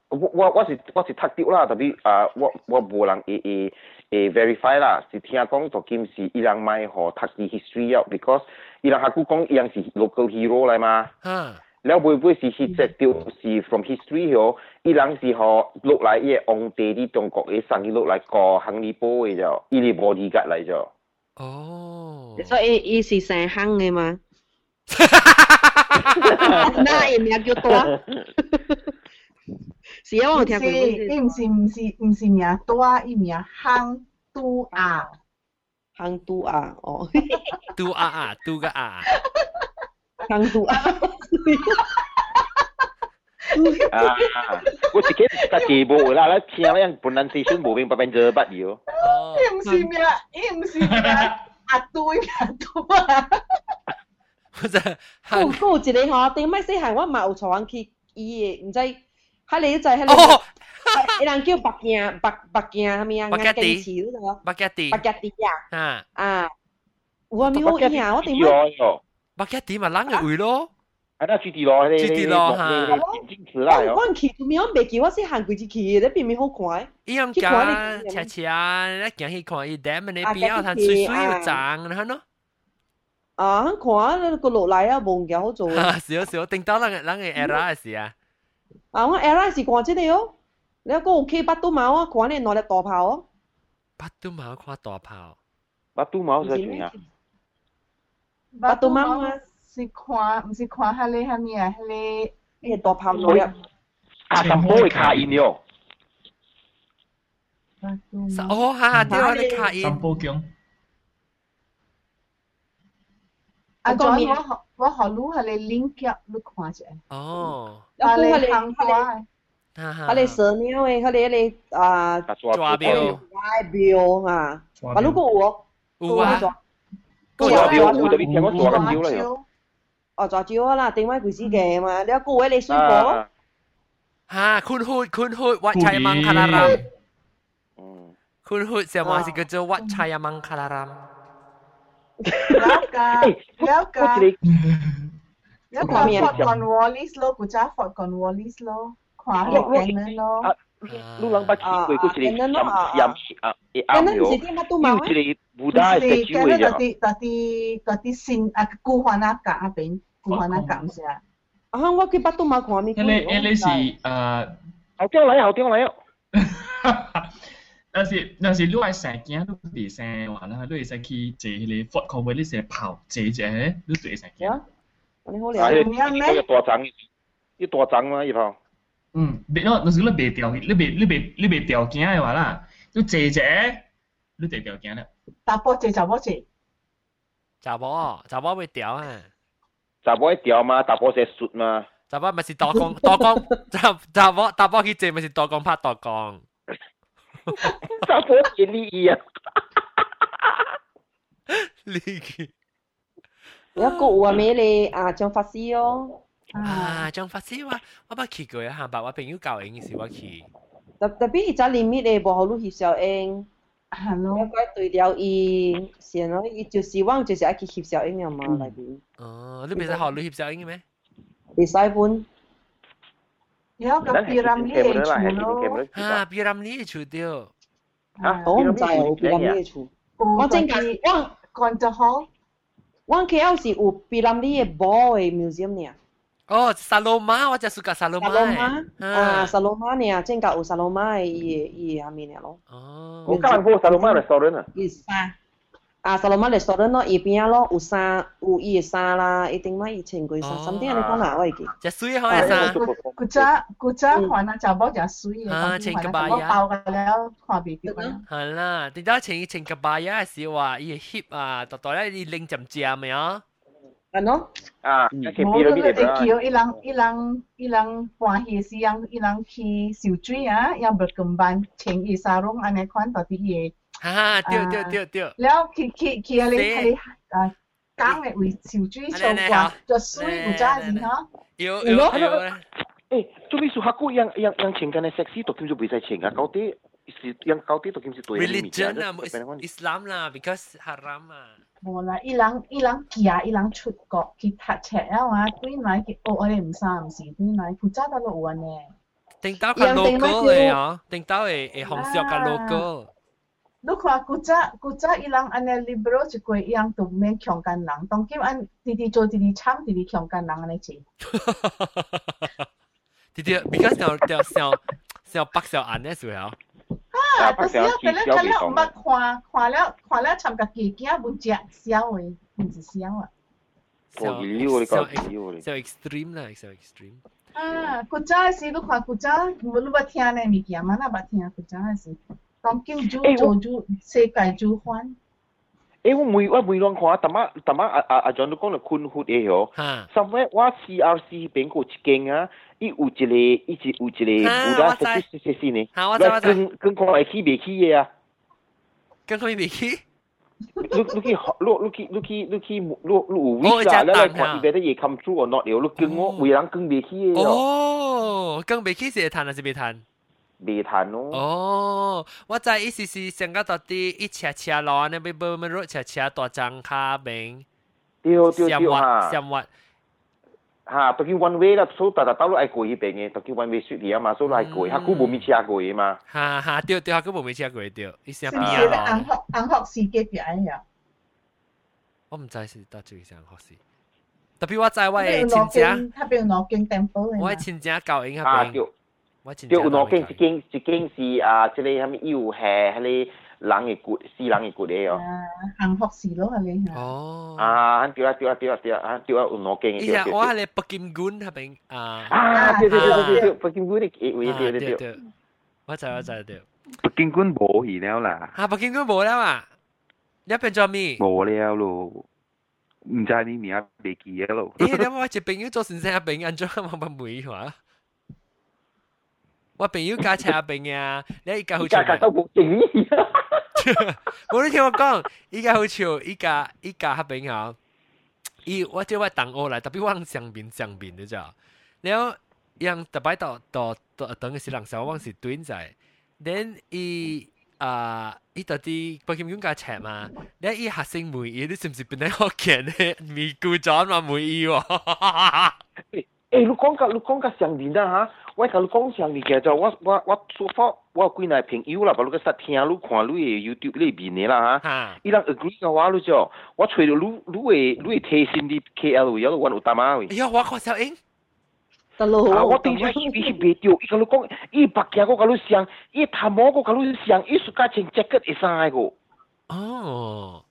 Speaker 3: 我我我是我是读到啦，特别啊，我我无人会会会 verify 啦，是听讲就见是伊人买学读啲 history 啊，because 伊人下古讲伊人是 local hero 嚟嘛。
Speaker 1: 嗯。
Speaker 3: แล้ว会唔会是实质掉是 from history 嗬？伊人是学落嚟嘅皇帝啲中国嘅生意落嚟个行李波嘅就，伊哋 bodyguard 嚟咗。
Speaker 1: 哦。
Speaker 2: 所以伊是成行嘅嘛。那也名叫多。是啊，我聽過。
Speaker 4: 伊唔是唔是唔是名多，伊名行都啊。
Speaker 2: 行都啊，哦。
Speaker 1: 都啊啊，都个啊。
Speaker 2: 行都啊。
Speaker 3: 啊，我自己搭地步啦，咧听咧 pronunciation 冇明白变咗不要。
Speaker 4: 哦。伊唔是名，伊唔是名阿都名都啊。
Speaker 1: 我就，
Speaker 2: 嗰嗰一个嗬，顶摆细汉我嘛有带人去伊嘅，唔知。喺你就喺你，人叫白镜白白镜系咪啊？
Speaker 1: 白吉
Speaker 2: 地嗰度，
Speaker 1: 白吉地，
Speaker 2: 白吉地啊！
Speaker 1: 啊
Speaker 2: 啊！我咪好印啊！我点解？
Speaker 1: 白吉地咪冷嘅会咯，
Speaker 3: 系啦，住地咯，
Speaker 1: 住地咯吓。
Speaker 3: 坚持啦，
Speaker 2: 我我去做咩？我未见我先行过一去，你边边好看？
Speaker 1: 伊样讲，斜斜你行去看伊 dam 你边有睇水水又涨，你睇咯。
Speaker 2: 啊，看个落嚟啊，冇嘢好做。
Speaker 1: 少少，定到人人嘅 era 事啊！
Speaker 2: 啊，我 airline 是看这个哦，你个有去北都毛啊，看你攞嚟大炮哦。
Speaker 1: 北都毛看大炮。
Speaker 3: 北都毛系点啊？
Speaker 2: 北都毛啊，
Speaker 4: 是看，唔是看下你下面啊，你
Speaker 2: 你大炮攞入。
Speaker 3: 啊，什么会卡印哟？
Speaker 1: 哦，哈，对啊，你卡印。
Speaker 6: 三宝强。
Speaker 4: 啊，仲有我我学路系你 link up 你看者。
Speaker 1: 哦。
Speaker 4: 啊，你行过。
Speaker 2: 佢哋蛇喵诶，佢哋你啊
Speaker 1: 抓标。
Speaker 2: 抓标啊！啊，如果我
Speaker 1: 有啊。
Speaker 3: 抓标，有特别听我抓紧标啦。
Speaker 2: 哦，抓标啦，定位佢自己嘛？你有个位你水果。
Speaker 1: 哈，คุณพูดคุณพูดวัดชัยมังคลารามคุณพูดเสียมาสิก็จะวัดชัยมังคลาราม
Speaker 4: แล้วกันแล้วกันแล้วกันฟอร์ดคอนวอลลิสโลกูจ้าฟอร์ดคอนวอลลิสโลขวาหลบแกงนั่นโล
Speaker 3: ลูกหลังปัจจุบันกูจะยำยำอ่ะเอ้าอยู่ยูจะบูดาสเตจูเลยจ้ะ
Speaker 4: ตติตติตติสินอ่ะกูฮานากะอ่ะเป็น 啊，
Speaker 2: 我佢乜都冇看，
Speaker 6: 你。Ele ele 是誒。
Speaker 3: 後邊嚟，後邊嚟。
Speaker 6: 但是但是，你係成件都嚟成話啦，你係成去坐迄個 food court，你成跑坐坐，你坐成件。
Speaker 2: 你好
Speaker 3: 厲害，一大張，一大張嘛，一套。
Speaker 6: 嗯，別咯，那是你別條，你別你別你別條件嘅話啦，你坐坐，你坐條件啦。
Speaker 4: 查甫坐查甫坐。
Speaker 1: 查甫，查甫袂條啊。
Speaker 3: 查某会掉嘛，大波sẽ sụt嘛。
Speaker 1: 查某咪是大光大光，查查某大波去坐咪是大光拍大光。
Speaker 3: 查甫嘅利益啊！
Speaker 1: 利益。
Speaker 2: 有一个话咩你啊，张法师哦。
Speaker 1: 啊，张法师我我捌去过一下吧，我朋友教应是我去。
Speaker 2: 特特别而家 limit 你无好路翕小影。
Speaker 4: 系咯。
Speaker 2: 应该对了伊先咯，伊就希望就是爱去翕小影嘛内边。
Speaker 1: 哦，你袂使学你翕小影咩？
Speaker 2: 袂使本。
Speaker 4: 有个 pyramid 嘅厝咯。
Speaker 1: 啊，pyramid 嘅厝对。
Speaker 2: 啊，我唔知有 pyramid 嘅厝。我正系我
Speaker 4: 讲就好。
Speaker 2: 我 KL 是有 pyramid 嘅宝嘅 museum 呢。
Speaker 1: 哦，萨罗马，我只 suka 萨罗马。
Speaker 2: 萨罗马啊，萨罗马呢，正甲有萨罗马嘅伊伊下面咯。
Speaker 1: 哦。
Speaker 3: 我讲过萨罗马 restaurant 啊。
Speaker 2: 伊沙啊，萨罗马 restaurant 咯，伊边咯有衫，有伊嘅衫啦，一定买伊千几衫，甚点你讲哪位嘅？
Speaker 1: 只水好嘅衫。
Speaker 4: 古早古早看啊，就冇只水嘅，
Speaker 1: 啊，千个巴
Speaker 4: 呀。包嘅了，看未到啊。
Speaker 1: 系啦，点解千千个巴呀？是话伊 hip 啊，到到咧伊拎浸浸咪啊
Speaker 2: ano?
Speaker 3: Ah,
Speaker 4: ah hmm. okay, mm. pero bide ba? Kiyo ilang ilang ilang kwa hi siyang ilang ki siu ya, yang berkembang ting i sarong ane ah, kwan ta ti ye.
Speaker 1: Ha ha, tio tio
Speaker 4: tio tio. Leo ki ki ki ale kai ah kang le wi siu chi so kwa, jo
Speaker 1: sui u ja
Speaker 3: ha. Yo yo yo. Eh, tu mi su haku yang yang yang cheng kan seksi to kim ju bui ka kau ti. 是样到底都叫做对。
Speaker 1: Religion 啊，Islam 啦，because haram 啊。
Speaker 4: 冇啦，伊人伊人行，伊人出国去读册啊嘛，对来去学我哋唔三唔四，对来负责得落稳嘅。
Speaker 1: 定到个 local 嚟啊，定到系系红色嘅 local。
Speaker 4: 你看古早古早伊人安尼 liberal 一个伊人都免强奸人，当今安弟弟做弟弟惨，弟弟强奸人安尼做。
Speaker 1: 弟弟，because 小小小小白小眼嘅时候。
Speaker 4: 啊！就是啊，第咧睇咧唔捌看，看了看了参加技惊唔食烧诶，唔是烧啊。
Speaker 1: 小小 extreme 啦，小 extreme。
Speaker 4: 啊，古早时你看古早，你捌听呢物件嘛？那捌听古早时，当叫主做主世界主翻。
Speaker 3: 诶，我每我每两看，淡仔淡仔阿阿阿 John 都讲到困惑嘅嗬。
Speaker 1: 吓。
Speaker 3: somewhere 我 CRC 边个一间啊？伊有一个，伊是有一个有
Speaker 1: 啦，
Speaker 3: 设设设施呢。
Speaker 1: 吓，我知我知。
Speaker 3: 跟跟看会起未起嘅啊？
Speaker 1: 跟看未起？
Speaker 3: 你你去你你去你去你去你你有 wish 啊？你来看伊边啲嘢 come true or not 了？你跟我为人跟未起嘅咯。
Speaker 1: 哦，跟未起是会弹还是未弹？
Speaker 3: 未弹咯。
Speaker 1: 哦，我知意思是上个到底一车车路安尼，要要要落车车大张卡边。
Speaker 3: 对对对
Speaker 1: 哈。闪滑。
Speaker 3: ha pergi one way lah so tak tahu ai koi pe nge pergi one way street dia ma so lai koi aku bumi chia koi ma
Speaker 1: ha ha 对对aku bumi chia koi 对伊是
Speaker 4: 边啊红学红学士嘅边呀
Speaker 1: 我唔知是到最上学士特别我知我嘅亲戚
Speaker 4: 他边攞经 temple
Speaker 1: 我嘅亲戚教影
Speaker 3: 啊对
Speaker 1: 我亲戚
Speaker 3: 对有攞经一经一经是啊即系系咪有系系人嘅骨，死人嘅骨嚟哦。
Speaker 4: 幸福事咯，系你。
Speaker 1: 哦。
Speaker 3: 啊，对啊，对啊，对啊，对啊，对啊，有攞经嘅。
Speaker 1: 依家我系你北京官系咪啊？
Speaker 3: 啊，对对对对对，北京官嘅位对对对。
Speaker 1: 我知我知对。
Speaker 3: 北京官冇去了啦。
Speaker 1: 啊，北京官冇了啊？你变咗咩？
Speaker 3: 冇了咯。唔知你名未记嘅咯。
Speaker 1: 咦？你我一朋友做先生病，安怎冇冇梅话？ 我朋友加车病啊，你依家好似。
Speaker 3: 加加都冇正义啊！
Speaker 1: 冇你听我讲，依家好笑，依家依家黑边啊！伊我即系等我嚟，特别往上边上边嘅咋，然后让特别到到到等嘅时人手往是短仔，then 伊啊伊到啲北京公家赤嘛，你伊学生梅伊，你是唔是本来学见咧？咪顾咗嘛梅伊喎？诶，
Speaker 3: 你讲个你讲个上边啊吓！ 我甲你讲上你叫做我我我说话我几耐朋友啦，把那个啥听佬看佬也要丢那边你啦哈。啊。伊人 agree 个话了就，我揣到女女个女个贴心滴 K L 位，我搿玩有答案位。
Speaker 1: 哎呀，我靠小英，
Speaker 2: 得咯。
Speaker 3: 啊，我顶下去去未到，伊甲你讲，伊白天个甲你想，伊淡某个甲你想，伊苏家请 check 个医生个。
Speaker 1: 哦。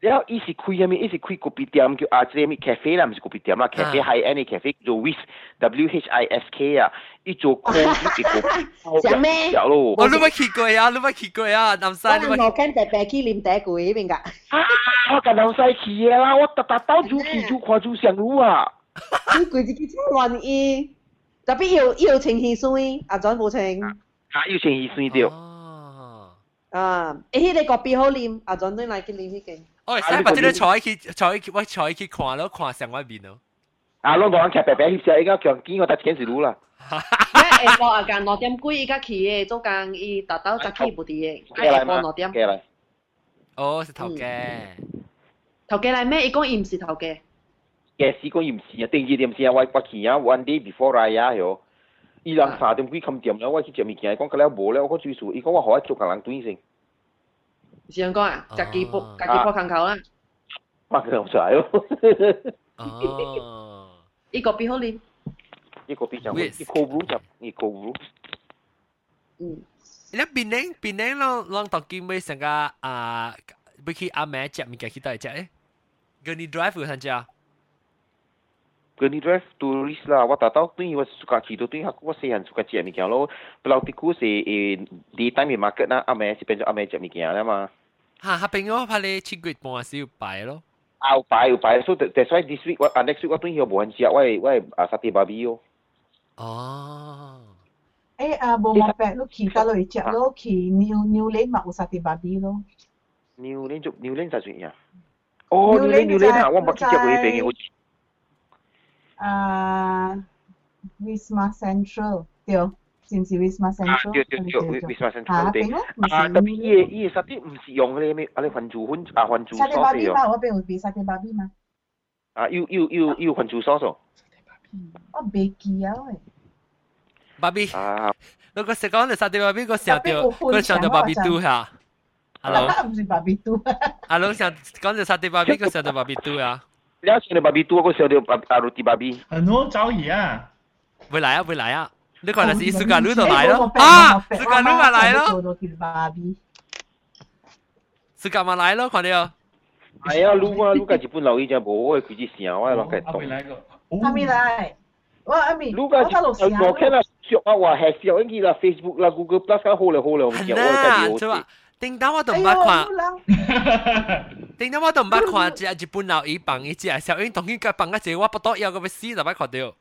Speaker 3: 然后伊是开下面，伊是开咖啡店叫啊，即系咩 cafe 啦，唔是咖啡店啦，cafe high end 嘅 cafe 做 whisk W H I S K 啊，伊做 cold 嘅咖
Speaker 2: 啡。食咩？
Speaker 3: 有咯。
Speaker 1: 我都冇去过啊，都冇去过啊，南西。
Speaker 2: 我我跟白白去啉茶过嗰边㗎。
Speaker 3: 啊！我跟南西去嘅啦，我特特到就去就看就上路啊。
Speaker 2: 你攰自己真乱意，特别要要清气水，阿转冇清。
Speaker 3: 啊，要清气水掉。
Speaker 2: 啊！诶，迄个咖啡好啉，阿转对来去啉迄个。
Speaker 1: 哦，使把这个坐去坐去我坐去看咯，看上外面咯。
Speaker 3: 啊，拢讲剧白白翕相，依家强见我搭前时路啦。
Speaker 2: 下晡啊，间六点几伊甲去嘅，总共伊达到十起无伫嘅，下晡六点。
Speaker 3: 过来。
Speaker 1: 哦，是头家。
Speaker 2: 头家嚟咩？伊讲伊唔是头家。
Speaker 3: 嘅是讲伊唔是啊，第二点是啊，我我去啊，one day before Raya 哟。伊人三点几冚掂啦，我去食物件，讲佢了无咧，我讲最数，伊讲我好做个人对先。
Speaker 2: 是咁讲啊？家己铺家己铺空口啦。
Speaker 3: 拍佢唔出来咯。
Speaker 1: 哦。
Speaker 2: 伊个边好啉？
Speaker 3: 伊个边就伊 cold brew 就伊 cold brew。
Speaker 2: 嗯。
Speaker 1: 你槟榔槟榔咯，啷当见尾成个啊，要去阿妹食物件去到食诶？跟你 drive 有参加
Speaker 3: ？Gurney Drive turis lah. Awak tak tahu tu awak suka cerita tu aku saya yang suka cik mikir lo. Belau tiku si di time market na ame si penjo ame cik mikir lah mah.
Speaker 1: Ha, ha pengo pale cigit mo asi upai lo.
Speaker 3: Ah, upai upai. So that's why this week, uh, next week waktu ini bukan siap, why why uh, sate babi yo.
Speaker 1: Oh.
Speaker 4: Eh, ah, bo mo pe, lo ki ta lo i cik lo ki New New Lane mak usate babi lo.
Speaker 3: New Lane jom New Lane sa sunya. Oh, New Lane New Lane ah, awak bakal cik aku pengen uji
Speaker 4: 啊，Wisma Central 对，是唔是 Wisma Central？
Speaker 3: 对对对，Wisma Central 对。啊，特别伊伊沙啲唔是用嗰啲咩，啊你番薯粉啊番薯
Speaker 4: 沙爹巴比嘛，我边有俾沙爹巴比嘛？
Speaker 3: 啊，要要要要番薯sauce 哦。
Speaker 4: 我未记啊喂。
Speaker 1: 巴比。啊。如果食讲你沙爹巴比个时候掉，个时候掉巴比嘟下。Hello。
Speaker 4: 唔是巴比嘟。
Speaker 1: Hello，想讲你沙爹巴比个时候掉巴比嘟啊。
Speaker 3: Dia sini babi tua kau sini roti babi.
Speaker 1: Ano zao yi à. Với lại á, với lại á. Nó gọi là gì? Sugaru nó à, lại đó. À, Sugaru mà lại đó. Roti babi. Mà lại đó,
Speaker 3: còn đi à. Ai à, lu à, lu cái chỉ phun lâu ý chứ, bố, cứ chỉ xỉa quá,
Speaker 4: cái tông. Anh mi lại. Anh mi.
Speaker 3: Lu cái chỉ phun cái là xỉa quá, hoa hè xỉa, anh kia Facebook, Google Plus, cái hồ là hồ là. Hành à, chứ mà. Tính
Speaker 1: đó mà tụi bà. 唔捌看，叮当我都唔捌看，只日本佬伊放伊只小英当佢个放个只我不多要个要死就捌看到，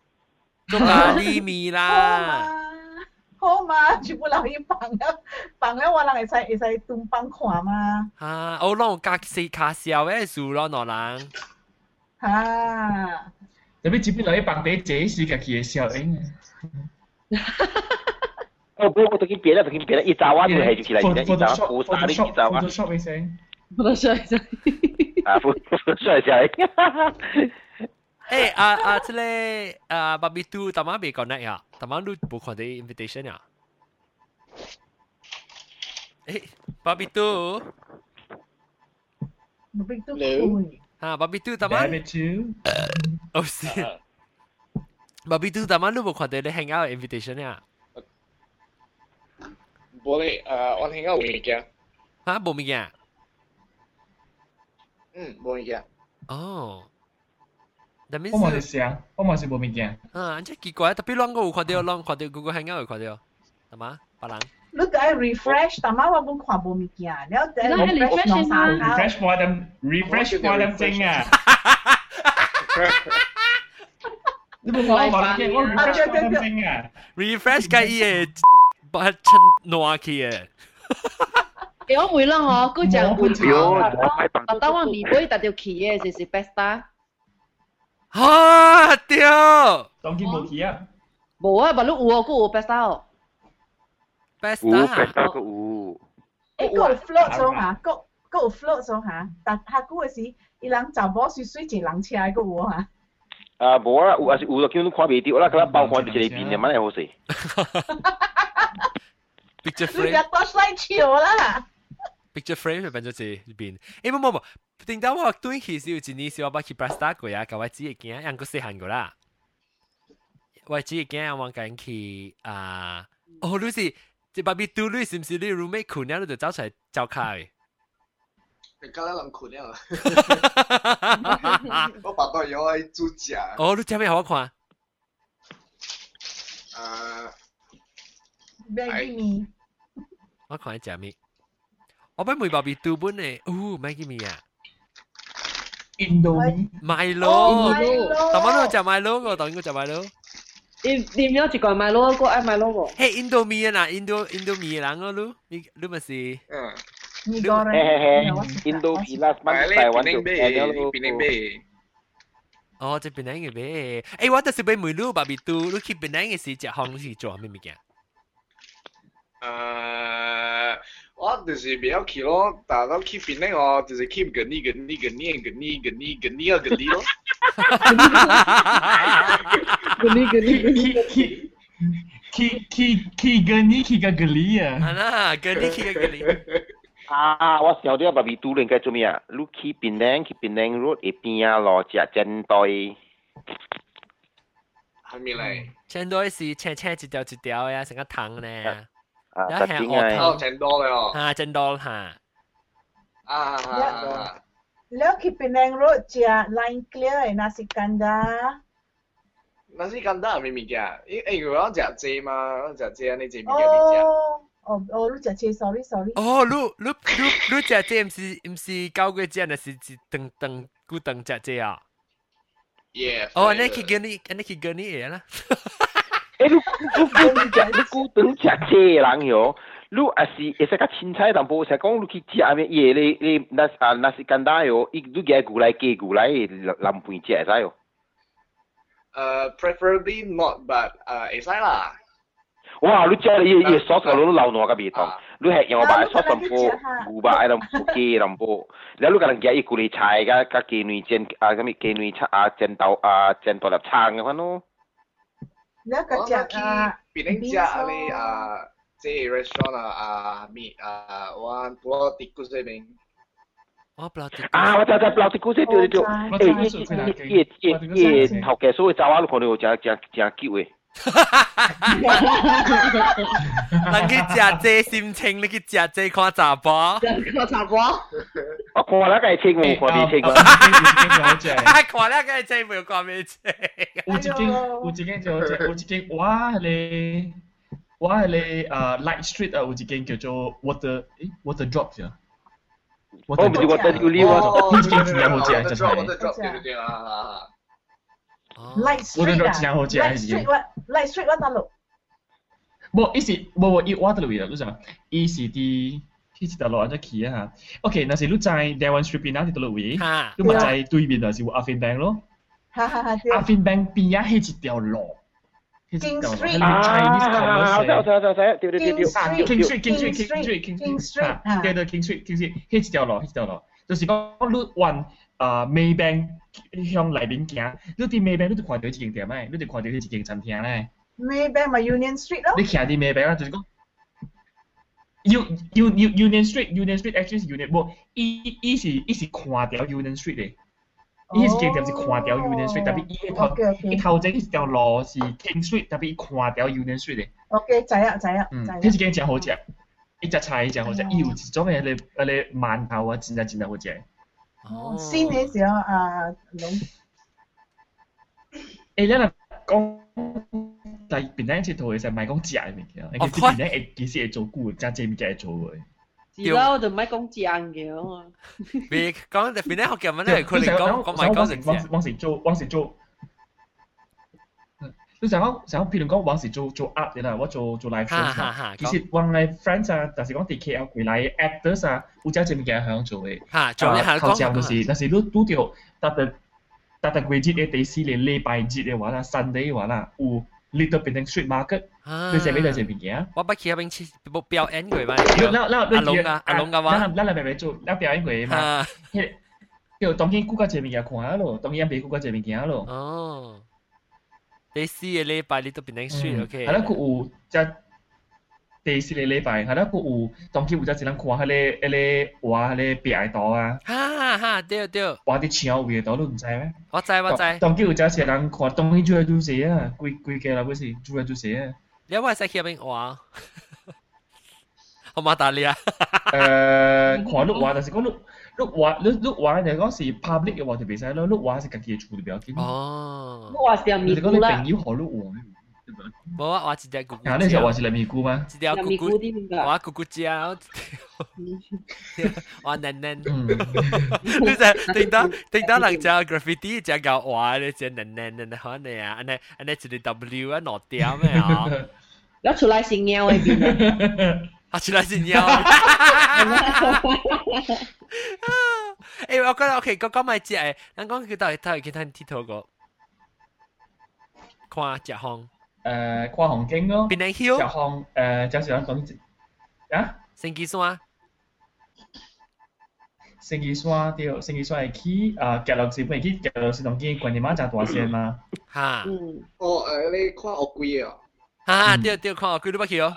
Speaker 1: 做咖喱米啦。
Speaker 4: 好嘛，全部留伊放啊，放啊，我人会使会使东放看嘛。
Speaker 1: 啊，我拢加四卡笑诶数咯，喏人。
Speaker 4: 啊，
Speaker 6: 特别日本佬伊放啲这是家己嘅小英。
Speaker 3: 哦，不，我都跟别的，都跟别的，一早啊就系就起来，一早不啥的，一早啊。
Speaker 6: Photoshop 一
Speaker 3: 声。 Fluttershy's
Speaker 1: ah, ah, ah, Fluttershy's Eh, uh, uh, tle, uh, babi tu tamam be kau ya? tamam lu bukan de invitation
Speaker 4: ya? Eh,
Speaker 1: babi tu. Babi tu. Ha,
Speaker 6: babi tu
Speaker 1: tamam. Babi tu. Oh, si. Babi tu tamam lu bukan de hang out invitation ya?
Speaker 7: Boleh, uh, on hang out boleh weekend.
Speaker 1: Ha, boleh weekend. bộ Mika?
Speaker 7: Ừ, bộ Mika.
Speaker 1: Oh. That means
Speaker 6: 我嘛是想，我嘛是无物件。
Speaker 1: 啊，真奇怪，特别啷个有看到，啷看到 Google Hangout 有看到，系嘛？别人。
Speaker 4: 你个 refresh，但系我冇看无物件，你要
Speaker 2: refresh
Speaker 4: 弄啥？
Speaker 6: refresh for them，refresh for them 精啊！你冇讲我物件，我 refresh for them 精啊！
Speaker 1: refresh 嘅嘢。不系趁挪去嘅。
Speaker 2: 诶，我会啦嗬，嗰只换头，等我微杯特条旗嘅，就是 besta。
Speaker 1: 吓屌！
Speaker 6: 当见冇旗啊？
Speaker 2: 冇啊，白碌有哦，嗰有 besta 哦。
Speaker 1: besta
Speaker 3: besta 个有。
Speaker 4: 诶，嗰有 float 咗吓，嗰嗰有 float 咗吓，但系嗰个是伊人就冇水水一人车嗰有吓。
Speaker 3: 啊，无啊，有啊是有，就叫你看袂到啦，佢啦包含就是边嘅，乜嘢好势。
Speaker 1: picture frame。
Speaker 4: 你个 flashlight 潮啦。
Speaker 1: picture frame 就变咗字边。诶冇冇冇，定到我对其实有一年是我捌去 Brasta 过呀，甲我姊嘅囝，人个细汉个啦。我姊嘅囝我紧去啊，哦，你是即爸比嘟你是唔是你 roommate 困了你就走出来走开？
Speaker 7: 你今日人困了。我把到有爱煮食。
Speaker 1: 哦，你食咩好我看？
Speaker 7: 啊。
Speaker 4: Maggie mee。
Speaker 1: 我看食咩？ 我俾梅爸比杜本咧，哦，Maggie mee 啊，Indomie。Milo，大妈都食 Milo 个，当然我食 Milo。
Speaker 2: 你你唔要一个 Milo 个爱 Milo 个？
Speaker 1: 嘿，Indomie 啊，Indo Indomie 人个lu，你你咪是？
Speaker 7: 嗯。
Speaker 4: 你讲
Speaker 3: 咧？嘿嘿嘿，Indomie 啦，乜台湾就
Speaker 7: 系咯。
Speaker 1: 哦，这边嘅咩？诶，我就是俾梅露白米都，你去边嘅时只行是做咩物件？
Speaker 7: 诶， 我就是比较去咯，但系去边咧我就是 keep 紧呢紧呢紧呢紧呢紧呢紧呢个紧呢咯。
Speaker 2: 紧呢紧
Speaker 6: 呢。Ki ki ki gani ki gagali à.
Speaker 1: Ana gani ki gagali.
Speaker 8: À, 我小啲爸比都应该做咩啊？你去槟城去槟城 road 一边啊，攞只煎袋。
Speaker 7: 系咪嚟？
Speaker 1: 煎袋是青青一条一条嘅，成个糖咧。
Speaker 8: 啊，特点嘅。
Speaker 7: 哦，煎袋咧哦。
Speaker 1: 啊，煎袋吓。
Speaker 7: 啊。
Speaker 4: แล้ว去槟城 road 只 line clear 嘅 nasi
Speaker 7: kandar。nasi kandar 系咩物件？诶诶，我讲食鸡嘛，我食鸡啊，你食物件你食。
Speaker 4: 哦哦，你食车，sorry sorry。
Speaker 1: 哦，你你你你食这唔是唔是九个只，那是是等等古等食这啊？
Speaker 7: Yeah。
Speaker 1: 哦，你去跟你，你去跟你嘢啦。
Speaker 8: え、你、你、你古董食这人哟，你也是会使甲凊彩淡薄，是讲你去食阿面伊咧咧，那啊那是简单哟，伊你加牛奶加牛奶的南边食会使哟。
Speaker 7: 呃，preferably not but 呃會使啦。
Speaker 8: 哇！你食伊伊所做都流汗甲味道，你係用白所淡薄牛白啊淡薄雞淡薄，然後你甲人加伊古哩菜甲甲雞卵煎啊咁咪雞卵炒啊
Speaker 4: 煎豆啊煎豆粒撐嘅
Speaker 7: 款咯。那个假期，比人家阿哩啊，这 restaurant 啊啊米啊，我布拉迪古这边。
Speaker 1: 我布拉迪
Speaker 8: 啊，我在在布拉迪古这边，对对对，哎，一、一、一、一，头家所以找我，可能有正正正机会。
Speaker 1: 哈哈哈！哈哈哈哈哈！去吃这心情，你去吃这款咋包？
Speaker 2: 这款咋包？
Speaker 8: 我那 个青梅，我没青
Speaker 1: 梅。哈哈哈！个青梅，我
Speaker 6: 没青梅。我最近，我最近就我最近玩嘞，玩嘞。呃，light street 啊，我最近叫做 water，哎，water Drop 呀。
Speaker 8: 哦，不是 water，有
Speaker 6: 另外一种，另外一种，
Speaker 7: 我再找，我再找，我再找。
Speaker 4: Light Street 啊，Light Street 我 Light Street 我大陆。
Speaker 6: 冇，伊是冇冇伊我大陆嘅，你讲，伊是啲去一条路只去啊。OK，那是你在 Dewan Street 边啊，啲路位，你咪在对面就是阿 Fin Bank 咯。
Speaker 4: 哈哈哈！
Speaker 6: 阿 Fin Bank 边啊，系一条路。
Speaker 4: King Street
Speaker 8: 啊，我知我知我知，对对对对。
Speaker 6: King Street，King Street，King Street，King Street，对对 King Street，King Street，系一条路，系一条路，就是讲你往 啊 Maybank 向內邊行，你啲 Maybank 你就看到一間店誒，你就看到一間餐廳咧。
Speaker 4: Maybank 咪 Union Street 咯。
Speaker 6: 你行啲 Maybank 啦，就是講。U U U Union Street，Union Street actually 是 Union，冇，伊伊是伊是看掉 Union Street 嘅。伊是間店是看掉 Union Street，特別伊個頭伊頭前迄條路是 King Street，特別伊看掉 Union Street 嘅。
Speaker 4: OK，知啊知啊。
Speaker 6: 嗯，迄間真好食，伊隻菜真好食，伊有一種誒咧誒咧饅頭啊，真正真正好食。
Speaker 4: 哦，先嘅时候啊，龙。
Speaker 6: 诶，你嚟讲，但系边间铁图其实唔系讲食嘅物件，其实边间诶几时系做古，真系物件系做嘅。
Speaker 2: 知啦，我就唔系讲正嘅嘛。
Speaker 1: 别讲就边啲学嘅问题，佢哋讲讲唔系讲成
Speaker 6: 往往时做往时做。 你成讲成讲，譬如讲往时做做 art 嘅啦，我做做 live show 其实往嚟 friends 啊，但是讲 DKL 回来 actors 啊，有真系物件系做嘅。
Speaker 1: 吓，做一下
Speaker 6: 讲。头先就是，但是你拄到特特特特季节嘅第四年礼拜节嘅话啦，Sunday 嘅话啦，有。Little Penang Street Market，你食咩就食物件？
Speaker 1: 我不记得边次冇表演过嘛？
Speaker 6: 嗱嗱，
Speaker 1: 阿龙啊，阿龙嘅话，
Speaker 6: 嗱嗱咪咪做，嗱表演过嘛？叫当然顾家食物件看下咯，当然俾顾家食物件咯。
Speaker 1: 哦， 第四个礼拜 Little Penang Street，OK。
Speaker 6: 系啦，佢有只第四个礼拜，系啦，佢有当佢有只只人看下咧，嗰啲画嗰啲壁度啊。
Speaker 1: 哈哈，对对。
Speaker 6: 画啲墙位度都唔知咩？
Speaker 1: 我知我知。
Speaker 6: 当佢有只只人看，当佢做嚟做事啊，规规个啦，嗰时做嚟做事啊。
Speaker 1: 你有冇喺入边画？好马达利啊！
Speaker 6: 诶，看碌画，但是讲碌 碌畫碌碌畫就係嗰時拍 lift 嘅話就比賽咯，碌畫食隔幾嘢做就比較勁。
Speaker 1: 哦，
Speaker 2: 碌畫是條咪
Speaker 6: 咕啦。你講你朋友學碌畫，
Speaker 1: 冇啊，我係條咕咕。
Speaker 6: 啊，你就話是條咪咕嗎？
Speaker 1: 條咕咕，我咕咕姐，我嫩嫩。你就聽到聽到人家 graffiti 就搞畫，你就嫩嫩嫩可能啊，安尼安尼一個 W 啊，落掉咩啊？
Speaker 2: 要出來是貓嘅邊。
Speaker 1: 啊，出来是猫。诶，我觉得 OK，嗰个咪只系，咱讲佢到底到底其他铁头个。 看只行？
Speaker 6: 诶，跨行径咯。
Speaker 1: 边个 hill？
Speaker 6: 只行诶，就是讲讲啊？
Speaker 1: 圣基山。
Speaker 6: 圣基山对，圣基山系去啊，夹落是本去夹落是同见关键马真大线嘛。
Speaker 1: 吓。
Speaker 7: 哦诶，你看学贵啊？
Speaker 1: 吓，对对，看学贵你捌去哦。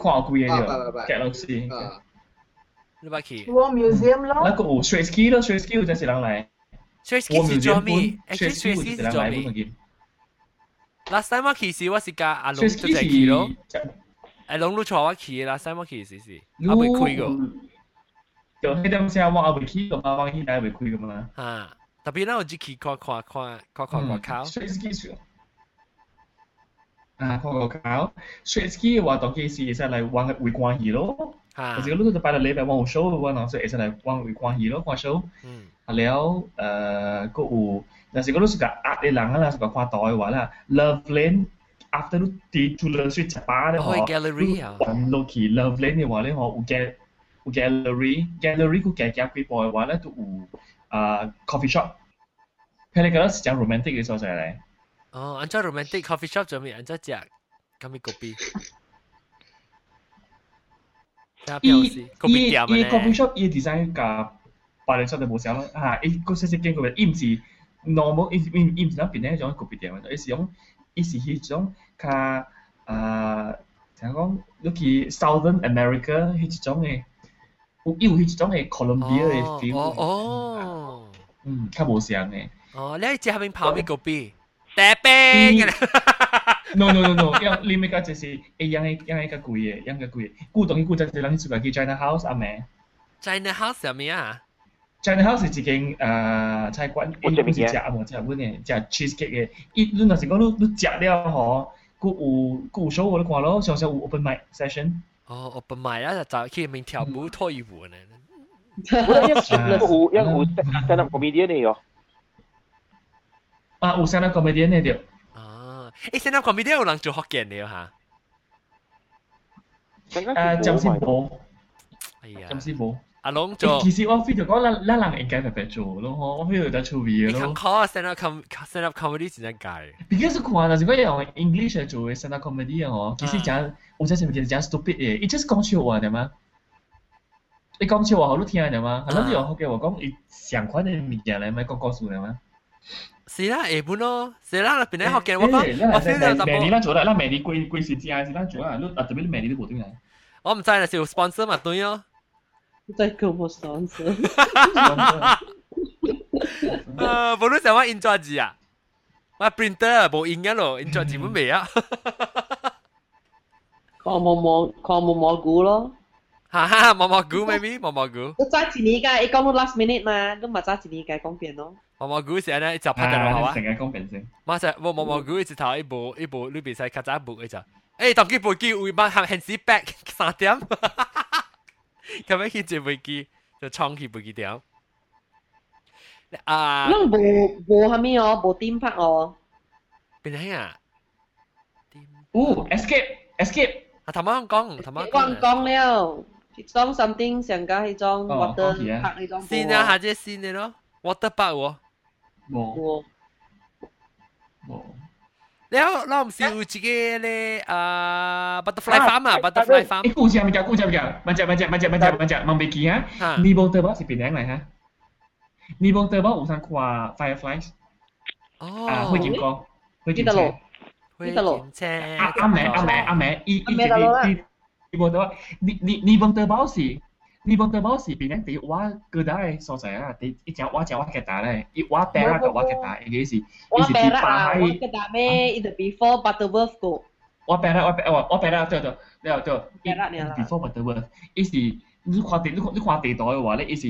Speaker 6: 看学贵嘅对，夹落是。
Speaker 1: 你捌去？
Speaker 4: War Museum 咯。
Speaker 6: 那个有 Straight Ski 咯，Straight Ski 有阵时人嚟。
Speaker 1: Straight Ski 是做咩？Actually Straight Ski 是做咩？Last time 我去时我是加阿龙做只去咯。阿龙都坐我去，last time 我去时是，我未开过。
Speaker 6: 就迄点声我也未去，咁啊，我现在未开咁嘛。
Speaker 1: 啊，特别咧，我只去看看看看看外口。
Speaker 6: Straight Ski 啊，嗰個搞 straight ski 嘅話，當其時就嚟玩會關係咯。啊，我自己都就擺到禮拜玩有 show 嘅話，嗱，所以就嚟玩會關係咯，關 show。嗯。啊了，誒，個有，但是個都是個壓你人啦，是個跨代嘅話啦，love lane after 都跌住兩水七八咧，我。開
Speaker 1: gallery
Speaker 6: 啊。揾落去 love lane 嘅話咧，我有 gal 有 gallery gallery 個 gal 夾幾波嘅話咧，都有啊 coffee shop。佢哋覺得是講 romantic 嘅所在咧。
Speaker 1: 哦，按照 romantic coffee shop 做咩？按照食咁咪 kopi。
Speaker 6: 伊伊伊 coffee shop 伊 design 甲八零出就冇写咯，啊！伊个细细间个，伊唔是 normal，伊伊伊唔是那边咧种个别店嘅，伊是种伊是迄种较啊，听讲你去 Southern America 迄种嘅，有有迄种嘅 Colombia 嘅 feel。
Speaker 1: 哦哦，
Speaker 6: 嗯，较无相嘅。
Speaker 1: 哦，你喺下面跑咩个边？ 大冰嘅。
Speaker 6: no no no no，样你咪个就是诶样嘅样嘅个贵嘅，样嘅贵。古董嘅古董就人去做个去 China House 阿妹。
Speaker 1: China House 系咩啊？
Speaker 6: China House 是一间诶菜馆，伊唔是食啊无食本嘅，食 cheesecake 嘅。伊你若是讲你你食了吼，佫有佫有 show 我咧看咯，常常有 open mic session。
Speaker 1: 哦，open mic 啊，就去面跳舞脱衣舞呢。
Speaker 8: 有有 stand up comedian 嘅哟。
Speaker 6: 啊，有 stand up comedian 嘅对。
Speaker 1: 啊，诶 stand up comedian 有人做福建嘅吓。
Speaker 6: 诶，暂时冇。
Speaker 1: 哎呀，
Speaker 6: 暂时冇。
Speaker 1: 阿龙做，
Speaker 6: 其实我 feel 就讲，咱咱人应该特别做咯，我 feel 得出味咯。
Speaker 1: 你讲 stand up com stand up comedy 是点解？
Speaker 6: Because 看啦，如果用 English 做嘅 stand up comedy 哦，其实讲有阵时咪其实讲 stupid 嘅，伊 just 讲笑话点嘛？你讲笑话好多听点嘛？系咯，你用嘅话讲，伊上款嘅物件嚟咪讲故事点嘛？
Speaker 1: là e buno se là là pina hokkien wa ba wa feel
Speaker 6: là tập mẹ đi lan chỗ lại là mẹ đi quay quay sự chi ai lan à lúc à tập bên mẹ đi được bộ
Speaker 1: tiếng này Tôi không biết là sponsor mà tôi
Speaker 2: nhớ Tôi không sponsor
Speaker 1: Ờ, bố lúc sao mà enjoy gì à? Mà printer bộ in cái rồi, enjoy gì
Speaker 2: cũng mẹ á Còn mò mò, còn mò
Speaker 1: mò cú lo. Hà hà, maybe, mò
Speaker 2: mò Tôi chắc chỉ ní cái, cái con last minute mà, lúc mà chắc chỉ ní cái công việc đó
Speaker 1: 毛毛菇是安尼，一就拍紧落啊。
Speaker 6: 成日讲变先。
Speaker 1: 马上，毛毛毛菇一直头一部一部，你比赛较早一部一就，诶，当几部机会把行 hands back 三点。咁样去接飞机就冲去飞机条。啊！
Speaker 2: 咱无无虾米哦，无点拍哦。
Speaker 1: 边系啊？
Speaker 6: 哦，escape escape。
Speaker 1: 啊，头先讲，头先
Speaker 2: 讲讲了，迄种 something 上加迄种 water park 迄种。
Speaker 1: 新啊，下只新嘅咯，water park 喎。
Speaker 6: 冇。冇。
Speaker 1: แล้วเรา唔是有一个咧啊 butterfly farm 啊 butterfly farm。
Speaker 6: 诶，顾住咪就顾住咪就，咪就咪就咪就咪就咪就问未记啊？尼泊尔是边样嚟吓？尼泊尔有上看 fireflies。
Speaker 1: 哦。
Speaker 6: 啊，会见过，会见
Speaker 2: 车。
Speaker 1: 会见车。
Speaker 6: 阿阿妹阿妹阿妹，伊伊伊尼泊尔，尼尼尼泊尔是。 你望到冇是邊咧？啲畫嗰度係所在啊！啲一隻我隻畫嘅大咧，一畫白啦個畫嘅大，嘅是，
Speaker 2: 畫白啦，畫嘅大咩？一個 before Butterworth 個。
Speaker 6: 畫白啦，畫白，畫白啦，對對，對對，before Butterworth，伊是你看地，你看你看地圖嘅話咧，伊是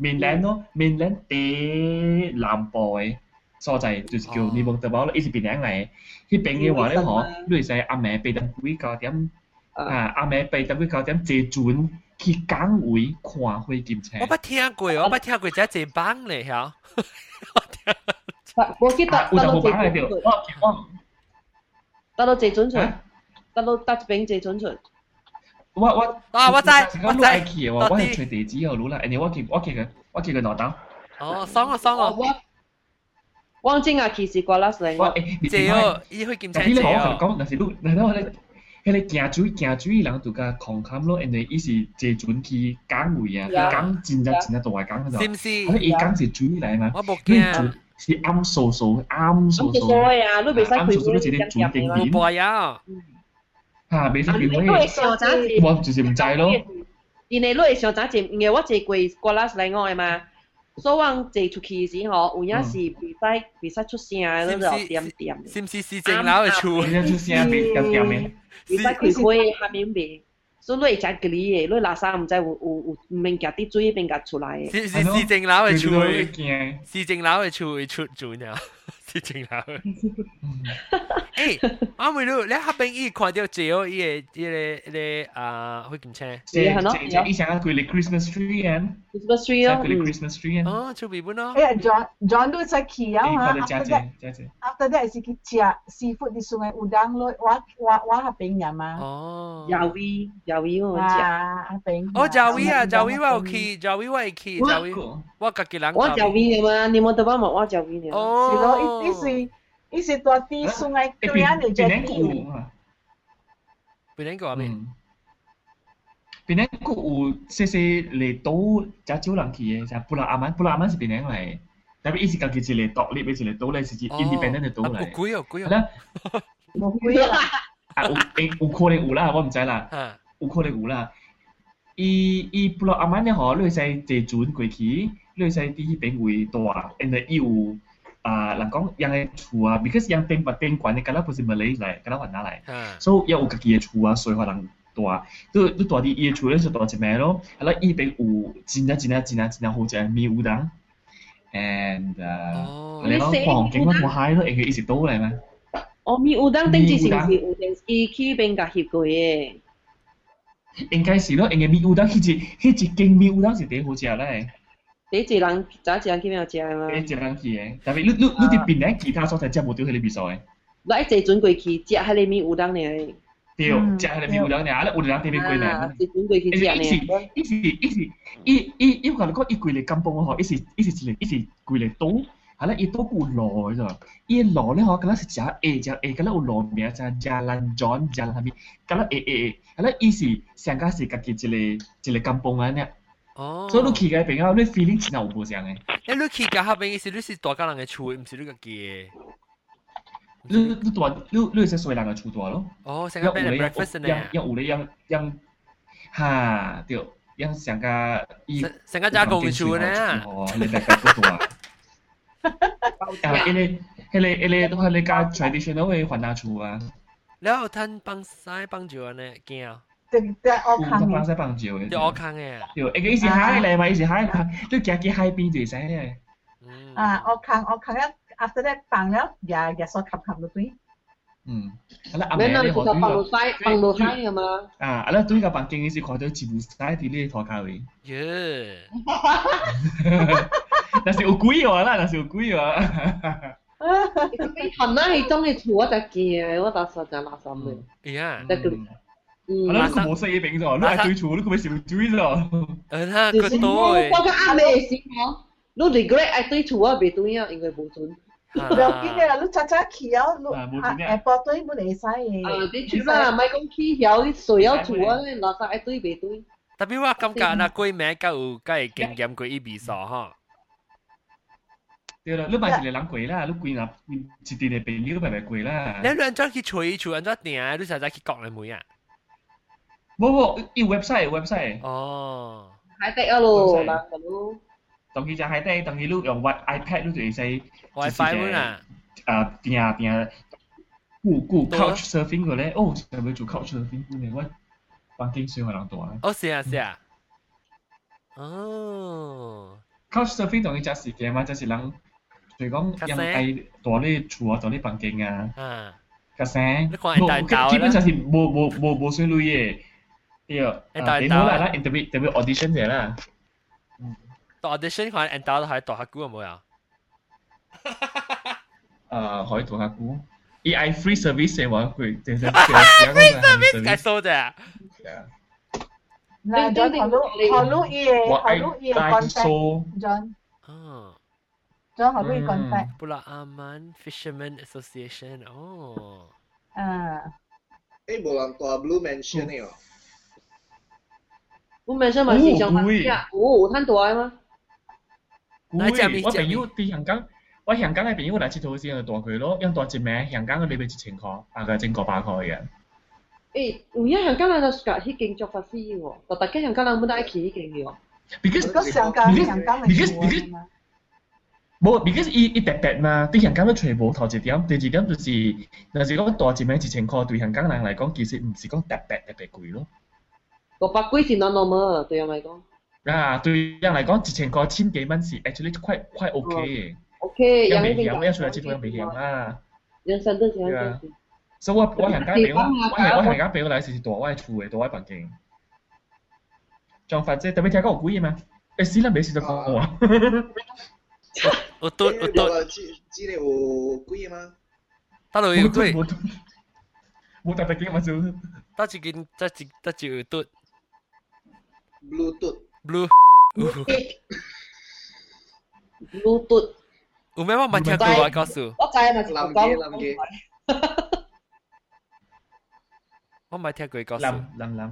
Speaker 6: mainland 咯，mainland 啲南部嘅所在就是叫你望到冇咧，伊是邊樣嚟？迄邊嘅話咧，嗬，你係阿妹被等幾九點啊？阿妹被等幾九點坐船。去港会看火箭车。
Speaker 1: 我捌听过，我捌听过只只帮咧，吓。
Speaker 2: 我记得
Speaker 6: 有就冇帮嚟掉。我我
Speaker 2: 得到谢准出，得到得饼谢准出。
Speaker 6: 我我
Speaker 1: 啊，我知
Speaker 6: 我知。去嘅，我我系随地址后攞啦。诶，我记我记个我记个攞到。
Speaker 1: 哦，爽啊爽啊！
Speaker 2: 汪正啊，其实过啦成个。
Speaker 1: 借哦，伊去检查
Speaker 6: 借哦。讲，但是你，但系我咧。 迄个行水行水人就甲狂砍咯，因为伊是坐船去港位啊，港真正真正大个港嗰度。
Speaker 1: 是唔是？
Speaker 6: 伊港是水嚟嘛？
Speaker 1: 我冇惊。
Speaker 6: 是暗扫扫暗扫扫。
Speaker 2: 暗啊！你未使
Speaker 6: 暗扫扫都是啲船经验。
Speaker 1: 冇啊！
Speaker 6: 吓，未使叫
Speaker 2: 咩？
Speaker 6: 我就是唔知咯。
Speaker 2: 因为你会想早前，因为我坐过过拉嚟我嘅嘛。所往坐出去时吼，有影是袂使袂使出声，嗰就点点。
Speaker 1: 是唔是市政楼嘅厝？
Speaker 6: 袂使出声，别点点嘅。
Speaker 2: 你使開開下面白，所以你會食嗰啲嘢，你垃圾唔知有有有唔明夾啲水邊夾出来的。
Speaker 1: 是是市政樓嘅厝，市政樓嘅厝會出轉啊！市政楼。诶，阿妹佬，你下边伊看到最后伊个伊个个啊，会点称？
Speaker 6: 即即即伊想要佢嚟 Christmas tree 啊！
Speaker 2: Christmas tree 啊！
Speaker 6: 佢嚟 Christmas tree
Speaker 1: 啊！哦，出边本咯。
Speaker 4: 诶，John John 都出去啊嘛！
Speaker 6: After that
Speaker 4: after that 是去食 seafood 啲餸嘅udang 咯，我我我下边人嘛。
Speaker 1: 哦。
Speaker 2: 鱿鱼鱿鱼我食。
Speaker 4: 啊，阿边。
Speaker 1: 哦，鱿鱼啊，鱿鱼我有去，鱿鱼我会去，鱿鱼我家己人。
Speaker 2: 我鱿鱼嘅嘛，你冇得帮忙我鱿鱼嘅。
Speaker 1: 哦。
Speaker 4: 是咯，伊伊是。伊是大啲送嚟对啊，你只啲。
Speaker 1: 边年个啊？边？
Speaker 6: 边年个有细细嚟岛，只少人去嘅，就布拉阿曼，布拉阿曼是边年嚟？但系伊是家己一个独立，伊是个岛嚟，是一 independent 嘅岛嚟。
Speaker 1: 有贵哦，贵
Speaker 6: 哦。啦，
Speaker 2: 冇贵啦。
Speaker 6: 啊，有有可能有啦，我唔知啦。有可能有啦。伊伊布拉阿曼咧，嗬，你会使坐船过去，你会使啲迄边位大，因为伊有。 啊，人讲人嘅厝啊，because 人变物变惯，你今啦不是唔嚟嚟，今日搵哪嚟？所以有家己嘅厝啊，所以话能多，都都多啲嘢厝咧就多只咩咯，系啦，依边有真啊真啊真啊真啊好正，咪有等，and 你讲黄景咁嗨咯，而且一直多嚟嘛？
Speaker 2: 哦，咪有等，定之前是有阵时去边个协会嘅。
Speaker 6: 应该是咯，应该米乌当，迄只迄只经米乌当是第好食咧。
Speaker 2: 你一人早一人去边度食嘛？
Speaker 6: 你一人去嘅，但系你你你哋边咧其他所在食无到迄个味素嘅。
Speaker 2: 你一坐船过去食迄个米有当呢？
Speaker 6: 对，食迄个米有当呢，啊，有人特别贵呢。
Speaker 2: 坐船过去食呢。
Speaker 6: 伊是伊是伊伊伊讲讲伊贵嚟金邦嗬，伊是伊是一个伊是贵嚟岛，系啦，伊岛有路嘅啫。伊路咧嗬，咁样是食 A 食 A，咁样有路名就 Jalan John Jalan 系咪？咁样 A A A，系啦，伊是上加是家己一个一个金邦啊呢。
Speaker 1: 哦，
Speaker 6: 所以你去嘅朋友，你 feeling 真系有无相嘅。
Speaker 1: 诶，你去嘅下边是你是大家人嘅厝，唔是你个嘅。
Speaker 6: 你你大，你你系细人嘅厝大咯。
Speaker 1: 哦，成个 bed and breakfast 呢？
Speaker 6: 样样有咧样样，吓对，样成个
Speaker 1: 伊成个加工厝呢？
Speaker 6: 哦，你大家都大。啊，因为迄个迄个都系你家 traditional 嘅云南厝啊。
Speaker 1: 你有摊帮晒帮住呢？
Speaker 4: 惊。 帮我
Speaker 6: 帮蕉，
Speaker 1: 就好看诶。
Speaker 6: 就一个伊是海咧嘛，伊是海，就夹起海边就使咧。
Speaker 4: 啊，好看好看，要 after that 帮了，也也少看看了对。
Speaker 6: 嗯，阿拉阿
Speaker 2: 妹咧，我拄个落晒，帮落晒嘛。
Speaker 6: 啊，阿拉拄个帮经伊是看到几部晒伫咧拖卡位。
Speaker 1: 耶！
Speaker 6: 那是有鬼哦，那那是有鬼哦。
Speaker 2: 你行啦，你当你坐得见，我打算就拉上面。
Speaker 1: 哎呀，
Speaker 2: 得个。个。
Speaker 6: 嗯，你个冇细饼咗，你系对厝，你个咪少追咗。
Speaker 1: 诶，他个多诶。
Speaker 2: 我个阿妹先讲，你 regret 爱对厝啊，别对啊，因为冇准。
Speaker 4: 唔要紧嘅，你早早去啊，你下晡对唔会使嘅。
Speaker 2: 啊，你出啦，咪讲去晓，谁有厝啊？垃圾爱对别对。
Speaker 1: 特别我感觉那贵名够有够会经验过一味数哈。
Speaker 6: 对啦，你买一个人贵啦，你贵啦，一啲嘅朋友咪咪贵啦。
Speaker 1: 你两张去吹厝，两张订，你实在去国内妹啊？
Speaker 6: 冇冇，要 website website。
Speaker 1: 哦。
Speaker 2: 海底啊咯，嗱咁咯。
Speaker 6: 当佢就海底，当佢碌用 iPad 碌就会使。
Speaker 1: WiFi 本啊。
Speaker 6: 啊，订订，顾顾 couch surfing 嘅咧，哦，系咪做 couch surfing 嘅？我环境上系人多啊。
Speaker 1: 哦，是啊，是啊。哦。
Speaker 6: couch surfing 当佢就系嘅嘛，就是人，譬如讲人系大啲厝啊，大啲环境啊。
Speaker 1: 嗯。
Speaker 6: 个声，
Speaker 1: 冇，
Speaker 6: 基本上是冇冇冇冇算类嘅。 对，诶，你冇啦啦，interview interview audition 嘅啦。
Speaker 1: 读 audition 可能 enter 都系读下估有冇啊？
Speaker 6: 诶，可以读下估。AI free service 嘅话，佢其实
Speaker 1: free service 系数啫。
Speaker 4: 嗱，再学录学录嘢，学录嘢 contact，John。
Speaker 1: 哦。
Speaker 4: 咗后尾讲法。
Speaker 1: 布拉阿曼 Fisherman Association 哦。
Speaker 4: 啊。
Speaker 7: 诶，无人大 Blue Mansion 呢
Speaker 6: 我朋友啲香港。我香港嘅朋友嚟佚佗時，就大佢咯，因大一名香港嘅你俾一千塊，大概整個百塊嘅。
Speaker 2: 誒，有影香港人就夾迄間做法師喎，就大家香港人冇得去迄間嘅喎。
Speaker 6: Because
Speaker 4: 香港香港嘅
Speaker 6: because because 冇，because 伊伊特別嘛，對香港都全部頭一點，第二點就是，若是講大一名一千塊，對香港人嚟講，其實唔是講特別特別貴咯。
Speaker 2: 六百幾是 normal 對人嚟講。
Speaker 6: 啊，對人嚟講，一千塊千幾蚊是 actually quite quite OK 嘅。OK，yang may hiam, yang sudah cerita yang hiam ah.
Speaker 2: Yang satu yang satu.
Speaker 6: So 我我行街俾我，我係我行街俾我嚟時大我係厝嘅，大我係房間。裝法即特別聽講有貴嘅咩？誒死啦，未試到講
Speaker 1: 我。我都我都。
Speaker 7: 知知你有貴嘅嗎？
Speaker 1: 得咯，有貴。
Speaker 6: 冇特別嘅嘛就。
Speaker 1: 得一件，得一得一有嘟。 บลูตุดบลูบ
Speaker 2: ลูตุด Umema
Speaker 7: macam keluar kasu.
Speaker 1: Pakai macam lam ge lam ge.
Speaker 6: Tôi mà theo người
Speaker 1: có sự lầm lầm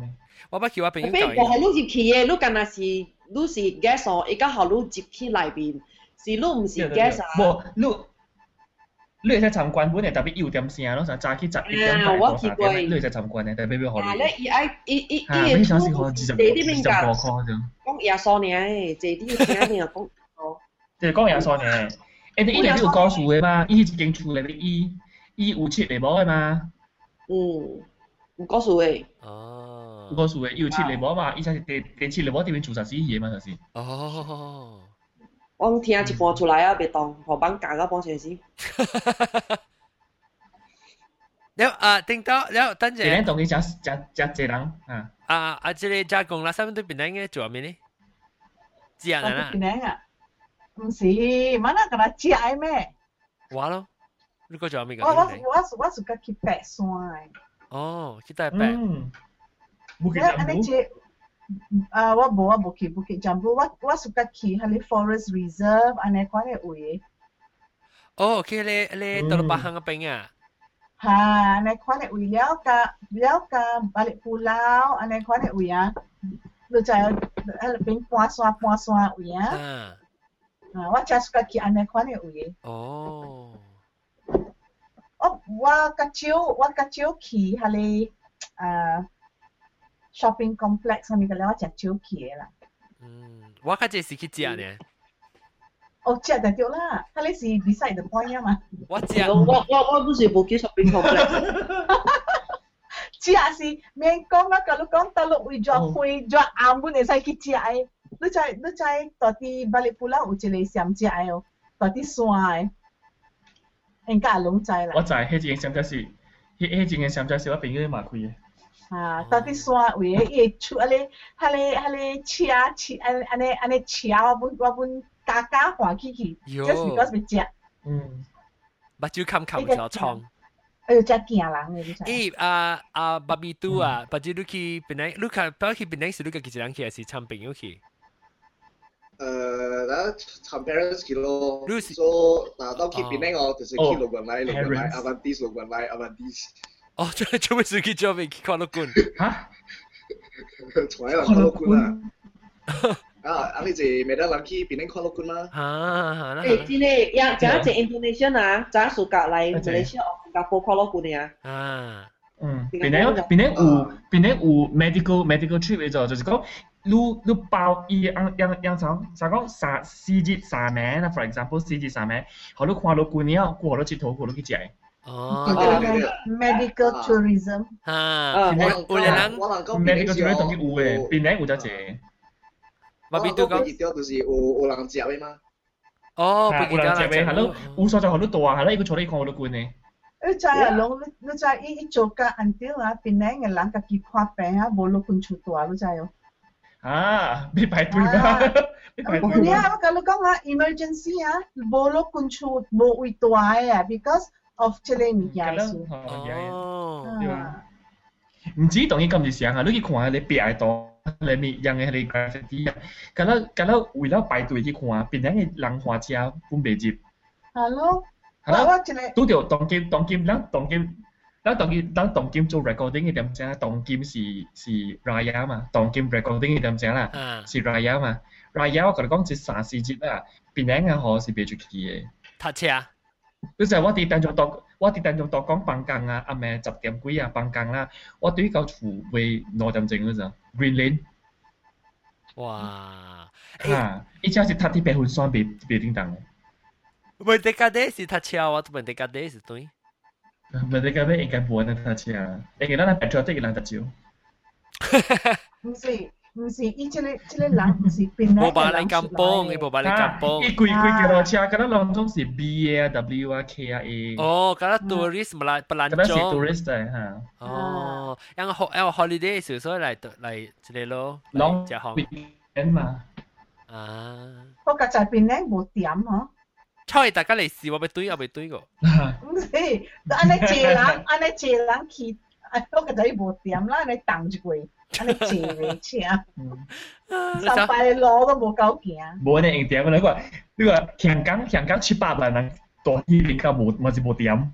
Speaker 1: Tôi bắt
Speaker 2: kêu bạn cái bộ lúc dịp kia lúc gần là gì lúc gì gas ở cái họ lúc dịp kia lại bên là lúc không gì gas à
Speaker 6: bộ lúc 你使参观本来特别有点声，拢使早起十一点半
Speaker 2: 到十点，
Speaker 6: 你去参观呢，特别要好哩。
Speaker 2: 啊，你会使伊伊伊，
Speaker 6: 你想是看二
Speaker 2: 十
Speaker 6: 二会使块种？
Speaker 2: 讲廿三年诶，坐啲听会又讲，哦，
Speaker 6: 就讲廿三年诶。哎，你以前有高数诶吗？伊会使出来的，伊伊有会厘毛诶吗？
Speaker 2: 嗯，有高数诶。
Speaker 1: 哦，
Speaker 6: 有高数诶，有七厘毛嘛？伊才是第第七厘毛这边做啥事业嘛？就是。
Speaker 1: 哦。
Speaker 2: 我听一半出来啊，别当何帮教到帮成时。
Speaker 1: 了啊，听到了，等阵。
Speaker 6: 边同佢食食食济人啊？
Speaker 1: 啊啊！这个加工啦，三分对边两个做咩呢？知人啦。
Speaker 4: 边两个？唔是，mana kena ciai me.
Speaker 1: Wah lo. Lu kau jawab
Speaker 4: mega. Oh,我我我suka去白山。
Speaker 1: 哦，去大白。
Speaker 6: 嗯。Bukit Jambu。
Speaker 4: 啊，我 Ah, uh, wa bo wa bukit? Bukit jambu. Wa wa suka ki hale forest reserve ane
Speaker 1: kwa le uye oh okay le le mm. tol apa
Speaker 4: nya ha ane kwa le uye liao ka liao ka balik pulau ane kwa le uye ya? lu cai eh, hale ping pua swa pua swa uye ya?
Speaker 1: ha.
Speaker 4: Ha wa cha suka ki ane kwa
Speaker 1: le
Speaker 4: uye oh. Oh, wa kacau, wa kacau ki, hale, ah, uh, shopping complex 上面嘅咧，我真少去嘅啦。
Speaker 1: 嗯，我较济是去食呢。
Speaker 4: 哦，食就对啦，迄个是 beside the point 啊嘛。
Speaker 1: 我食。
Speaker 2: 我我我不是冇去 shopping complex。
Speaker 4: 食是免讲啊，甲你讲到落位咗会咗暗本会使去食嘅。你知你知，到啲巴里布拉有一个上只哦，到啲山诶，应该拢知啦。
Speaker 6: 我知，迄一个上只是，迄迄一个上只是我朋友嘛开嘅。
Speaker 4: 啊，到底山为个伊会出安尼，安尼安尼车车安安尼安尼车，我本我本家家欢喜去，就是搞什么食，
Speaker 6: 嗯，
Speaker 1: 目睭看看不着窗。
Speaker 4: 哎呦，真惊人！
Speaker 1: 咦，啊啊，巴比都啊，巴吉鲁奇本来，卢卡巴吉本来是卢卡吉吉兰奇还是唱朋友奇？
Speaker 7: 呃，那唱 parents 奇咯，所以那到奇本来哦，就是奇罗冠来，罗冠来，阿凡迪斯罗冠来，阿凡迪斯。
Speaker 1: 哦，做做咩事去做咩？去看六棍？
Speaker 6: 吓？
Speaker 7: 从来看六棍啊！啊，啊你系咪得人去边咧看六棍吗？
Speaker 1: 啊，
Speaker 2: 诶，真系，呀，就一只 Indonesia 啊，就暑假嚟马来西亚、新加坡看六棍嘅
Speaker 1: 啊。啊。
Speaker 6: 嗯，边咧边咧有边咧有 medical medical trip 嘅就就是讲。你你包伊样样样种，啥讲三四日三晚啊？For example，四日三晚，好你看到过年，过到佚佗，过到去食。
Speaker 1: Oh.
Speaker 4: Medical tourism.
Speaker 1: Ha. Ah,
Speaker 6: có lẽ là medical tourism tổng cái u ấy, bên này
Speaker 7: u rất nhiều. Và bên tôi có. Bên tôi là u u lăng
Speaker 1: giáp
Speaker 6: ấy mà. Oh, bên kia là giáp ấy. Hà u sao cho hà lô to à? Hà lô, cái chỗ này còn được
Speaker 4: quên này. Ở trái là lông, trái ít ít chỗ cả ăn tiêu à, bên này người lăng cái kịp khoa bệnh à, bố lô quên chỗ to à, trái
Speaker 6: rồi. À, bị bài tuổi
Speaker 4: ba. Bị bài tuổi ba. Bây các lô công à, emergency à, bố lô quên chỗ bố uy to because of 这类物件先。
Speaker 1: 哦，
Speaker 6: 对吧？唔止同伊咁是想啊，你去看下你別係多。你咪用嘅係嗰啲啊，咁啦咁啦，為咗排隊去看，邊啲嘅人花車搬未接
Speaker 4: ？Hello，
Speaker 6: 係啦，都條當金當金，咱當金，咱當金，咱當金做 recording 嘅點聲，當金是是 Raya 嘛，當金 recording 嘅點聲啦，是 Raya 嘛，Raya 我同你講，只三四節啊，邊啲嘅河是未出去嘅。
Speaker 1: 搭車。
Speaker 6: 嗰时我哋当中当我哋当中当讲放工啊，阿咩十点几啊放工啦，我对到厝为两点钟嗰阵，Green Lane。
Speaker 1: 哇！
Speaker 6: 吓，依家是搭啲白云山别别叮当嘅。
Speaker 1: 问题架啲是搭车，我问题架啲是对。
Speaker 6: Berarti kami ikan buah na tachi ah. Eh kita na patriotic ilang tachi.
Speaker 4: 唔是 唔是，伊即个即个人唔是边
Speaker 1: 冇把你咁帮，你冇把你咁帮。
Speaker 6: 伊贵贵嘅路车，嗰啲当中是 B 啊、W 啊、K 啊、A。
Speaker 1: 哦，嗰啲 tourist 唔嚟不兰
Speaker 6: 中。嗰啲是 tourist 嚟吓。
Speaker 1: 哦，因为因为 holiday 时所以嚟嚟即系咯。
Speaker 6: Long weekend 嘛。
Speaker 1: 啊。
Speaker 4: 我觉就系边咧冇点嗬。
Speaker 1: 菜大家嚟试，我咪堆，我咪堆个。
Speaker 4: 唔是，安尼借人，安尼借人去，我个仔无点啦，安尼当一 过，安尼借嘅车，三百路都无够行。
Speaker 6: 无安尼用点，你话你话香港香港七八万人，大啲比较无，咪是无点。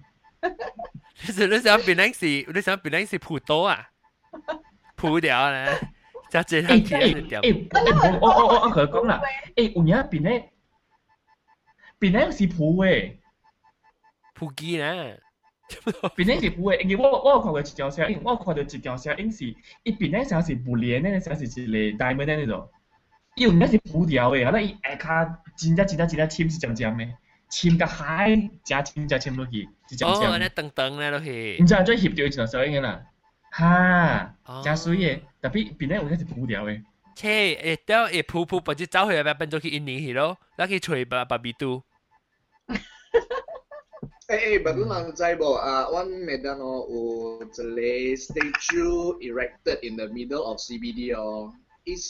Speaker 1: 你想你想变零是，你想变零是铺多啊？铺掉咧，就借人去一点。
Speaker 6: 诶，我我我我佢讲啦，诶，有影变咧。边咧是铺诶，
Speaker 1: 铺机咧，
Speaker 6: 邊咧是鋪誒，因为我我有看过一條聲，我看到一條聲音是，伊邊咧像是不連咧，像是一個 diamond 咧那種，伊有影是鋪條誒，啊，伊下骹真正真正真正深是尖尖誒，深甲海，加深加深落去，是尖尖。
Speaker 1: 哦，安尼長長咧落去。
Speaker 6: 唔知啊，再翕到一條聲音啦，哈，真水誒，特別邊咧有影是鋪條誒。
Speaker 1: 切，誒，掉誒鋪鋪，不就走去入邊變咗去印尼去咯，嗱去吹巴巴比都。
Speaker 7: Eh, eh, baru nang cai bo, uh, one medan oh, uh, the statue erected in the middle of CBD oh. Is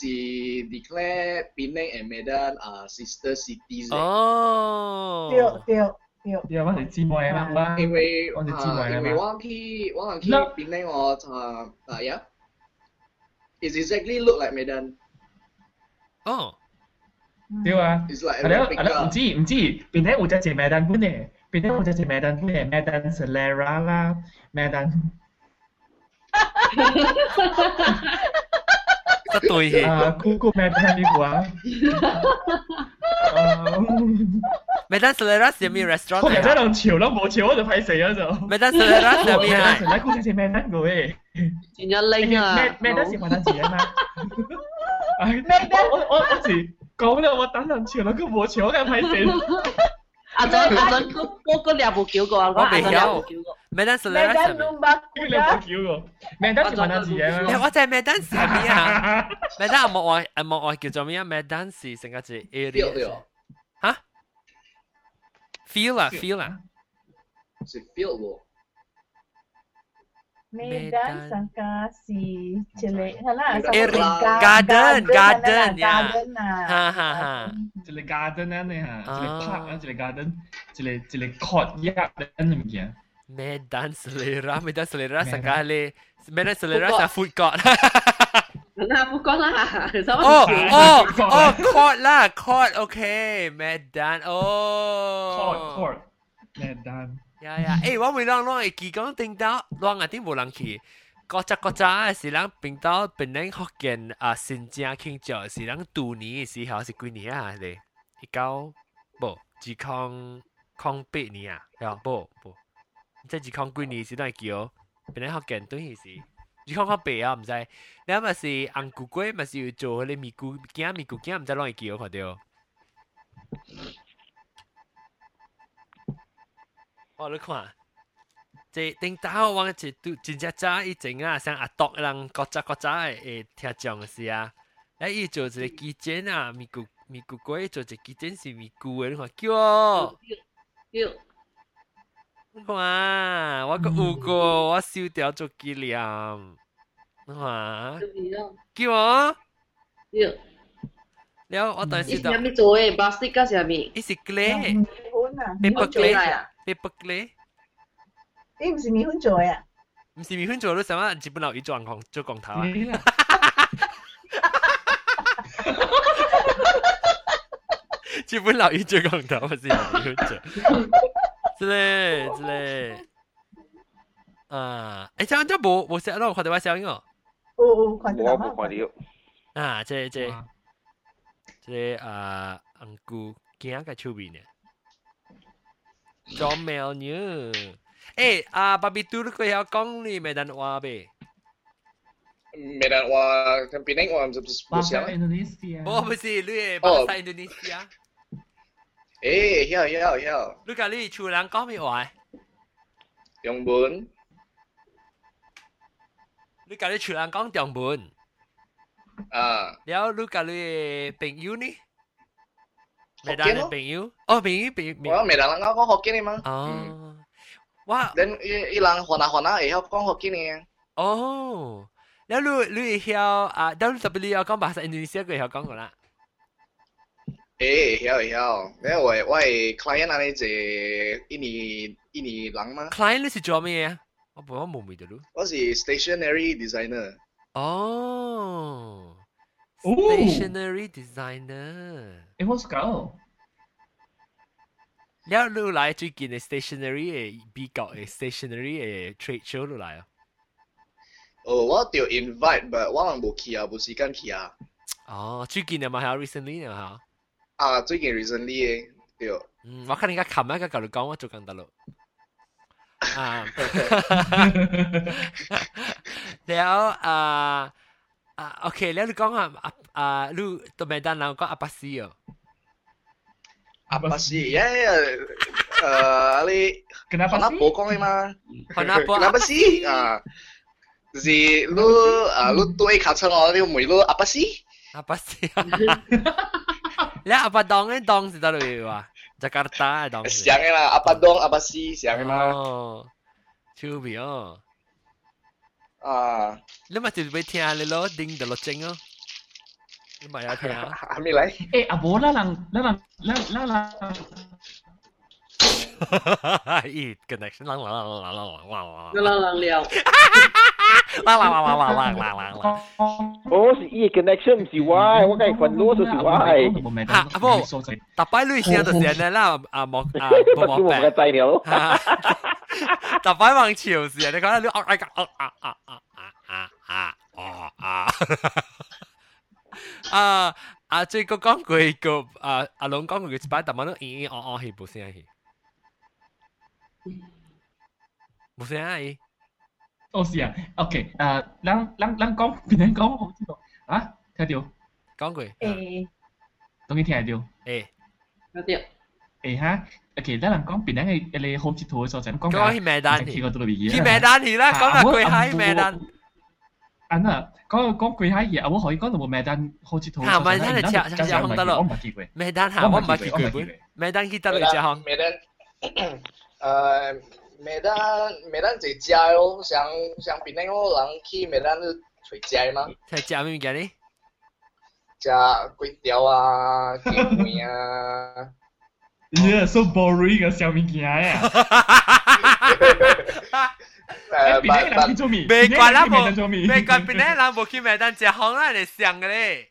Speaker 7: declare Penang and Medan are sister cities.
Speaker 1: Oh.
Speaker 4: 对对对。
Speaker 6: 对，我系知咩啦嘛。
Speaker 7: 因为
Speaker 6: 我系知咩啦
Speaker 7: 嘛。因为我去我去槟城我啊啊呀，it exactly look like Medan.
Speaker 1: Oh.
Speaker 6: 对啊，系咯系咯，唔知唔知，边啲有只字 Medan 本嚟， Vì thế không cho chị mẹ đánh với mẹ đánh
Speaker 1: sẽ lè ra
Speaker 6: là mẹ đánh đi quá Mẹ
Speaker 1: đánh sẽ lè mi restaurant
Speaker 6: Không mẹ
Speaker 1: đánh đồng chiều lắm, bộ
Speaker 6: chiều phải xỉ rồi. Mẹ đánh sẽ
Speaker 2: mi này. Mẹ đánh
Speaker 6: rồi Chị nhớ linh à. Mẹ mẹ đánh sẽ mà đánh chị em mà Mẹ đánh Ôi ôi ôi chị nó cứ bộ chiều em phải xỉ
Speaker 2: 阿珍阿珍，嗰嗰你有冇叫过啊？
Speaker 1: 我未有。咩单词咧？
Speaker 4: 咩单都冇。
Speaker 6: 你冇叫过？咩单词问下自己啊？
Speaker 1: 我就系咩单词系咩啊？咩单莫爱诶莫爱叫做咩啊？咩单词成个字 area 吓？feel 啊 feel 啊。
Speaker 7: 是 feel 喎。
Speaker 4: Medan Sangkasi Celik. Hala,
Speaker 1: Garden, garden, garden,
Speaker 4: ya.
Speaker 1: Ha ha ha.
Speaker 6: Celik garden nan ni ha. Celik park nan, celik garden, celik celik courtyard nan demikian.
Speaker 1: Medan selera, Medan selera sekali. Medan selera sa food court.
Speaker 2: นาฟุก็
Speaker 1: ล่ะโอ้โอ้โอ้ค
Speaker 6: อดล่ะ
Speaker 1: คอดโอเคแมดดานโอ้คอดค
Speaker 6: อดแมดดาน
Speaker 1: 呀呀，诶，我每人拢会记讲顶到，拢一定无人去。国际国际是人冰岛本来福建啊，新疆庆祝是人度年嘅时候是几年啊？咧，一九无，只抗抗八年啊，系啊，无无，即系只抗几年是都系叫，本来福建对系是，只抗抗八啊，唔知，你咪是红菇龟，咪是要做嗰啲咪菇惊咪菇惊，唔知拢会叫看到。 我你看，即顶打我一都真正早以前啊，像阿独人国早国早诶听讲是啊，诶伊做一个基建啊，咪咕咪咕鬼做一个基建是咪咕诶，你看叫哦，
Speaker 2: 叫，
Speaker 1: 你看我个有个我收掉做纪念，你看，叫哦，
Speaker 2: 叫。
Speaker 1: 了，我当时
Speaker 2: 就。伊是咩做诶？plastic 加是咩？
Speaker 1: 伊是 clay，paper 不嘞
Speaker 4: 咧？你唔是未婚做呀？
Speaker 1: 唔是未婚做，你什乜？基本佬一撞狂做讲头啊！基本老一就讲头，不是米婚做，之类之类。啊！哎，这样这不不是让我看到我声音
Speaker 4: 哦。哦，
Speaker 3: 我冇看到。
Speaker 1: 啊，这这这啊，唔顾惊个臭味呢。cho mèo nhớ. Ê à bà bị tu có hiểu con đi mẹ đàn hoa bê.
Speaker 7: Mẹ đàn hoa thằng pinang
Speaker 6: hoa giúp giúp sao Indonesia.
Speaker 1: Ô bê gì lưu ê bà sa ờ. Indonesia.
Speaker 7: Ê hiểu hiểu hiểu.
Speaker 1: Lưu cả lưu chú lắng có mi hoa
Speaker 7: dòng bốn
Speaker 1: lưu cả lưu chú lắng con dòng bốn
Speaker 7: à.
Speaker 1: แล้วลูกกับลูกเป็นยูนี่ Medan Hokkien 朋友，哦，朋友，朋友，
Speaker 7: 我未人講講 Hokkien 嘛。
Speaker 1: 哦，哇！
Speaker 7: 等伊伊人河南河南會曉講 Hokkien
Speaker 1: 哦，那你你會曉啊？但你特別你要講巴西印度尼西亞會曉講個啦。
Speaker 7: 誒，會曉會曉，因為我我係 client 啊，你係印尼印尼人嘛。
Speaker 1: client 你是做咩啊？我唔我冇咪得咯。
Speaker 7: 我是 stationery designer。
Speaker 1: 哦。Stationary designer，
Speaker 6: 诶，好少搞，
Speaker 1: 你要录嚟最近的 stationary 的比较的 stationary 的 trade show 录来啊。
Speaker 7: 哦，我要 invite，but 我冇无去啊，无时间去啊。
Speaker 1: 哦，最近的嘛，还有 recently 的哈。
Speaker 7: 啊，最近 recently 的，对。
Speaker 1: 嗯，我看人家卡麦个搞得高，我就讲咯。啊，啊。啊，OK，你要讲啊啊啊，你都没当老讲阿巴西哦。
Speaker 7: 阿巴西，耶，呃，你
Speaker 6: 跟
Speaker 7: 阿巴西讲
Speaker 1: 的
Speaker 7: 吗？跟阿巴西啊，是你啊，你对卡称哦，你唔系你阿巴西？
Speaker 1: 阿巴西，你阿巴东嘅东是在哪里哇？在加拿
Speaker 7: 大东。想啦，阿巴东阿巴西，想啦。
Speaker 1: 哦，超妙。
Speaker 7: 啊，
Speaker 1: 你咪就俾听你咯，叮到落正哦。你咪有听啊？
Speaker 7: 还没来。
Speaker 6: 诶，阿伯，那人，那人，那那人。
Speaker 1: 咦，connection 啷啷啷啷啷啷啷
Speaker 2: 啷啷了。
Speaker 1: 啦啦啦啦啦啦啦啦啦！
Speaker 8: 我是伊 connection 唔是 Y，我梗系群攞咗是 Y。
Speaker 1: 吓，阿波，特摆女声就成日啦，阿莫阿莫莫
Speaker 8: 病。个仔了。
Speaker 1: 特摆望潮时，你讲你啊啊啊啊啊啊啊啊哦啊！啊啊！最个讲句个啊阿龙讲句一摆，特晚都咦咦哦哦系冇声系，冇
Speaker 6: 声系。 Osea, ok. À, lăng lăng lăng con Penang con không biết đâu. À, theo
Speaker 1: điều. Con
Speaker 2: quỷ.
Speaker 6: Ê. Tôi nghe theo điều.
Speaker 1: Ê.
Speaker 2: Theo điều.
Speaker 6: Ê ha. Ok,
Speaker 1: đó là con Penang
Speaker 6: này là hôm chỉ
Speaker 1: thôi so sánh con. Có hi mẹ đan thì. Hi mẹ
Speaker 6: đan thì đó, con là quỷ hai mẹ đan. Anh à, con con quỷ hai gì, ông hỏi
Speaker 1: con là một mẹ đan hôm chỉ thôi. Hà mẹ
Speaker 6: đan là chả chả không
Speaker 1: được rồi. Mẹ đan hà, ông mà kỳ quỷ. Mẹ đan khi ta lại chả
Speaker 7: không. Mẹ ờ 每单每单在家咯，像像槟城我人去每单是在家嘛。
Speaker 1: 在家咩物件呢？
Speaker 7: 食粿条啊，鸡面啊。
Speaker 6: Yeah, so boring 个小物件呀。
Speaker 7: 诶，
Speaker 6: 槟城人去做咩？
Speaker 1: 别管啦，无别管槟城人无去麦当食红啦，你想个咧。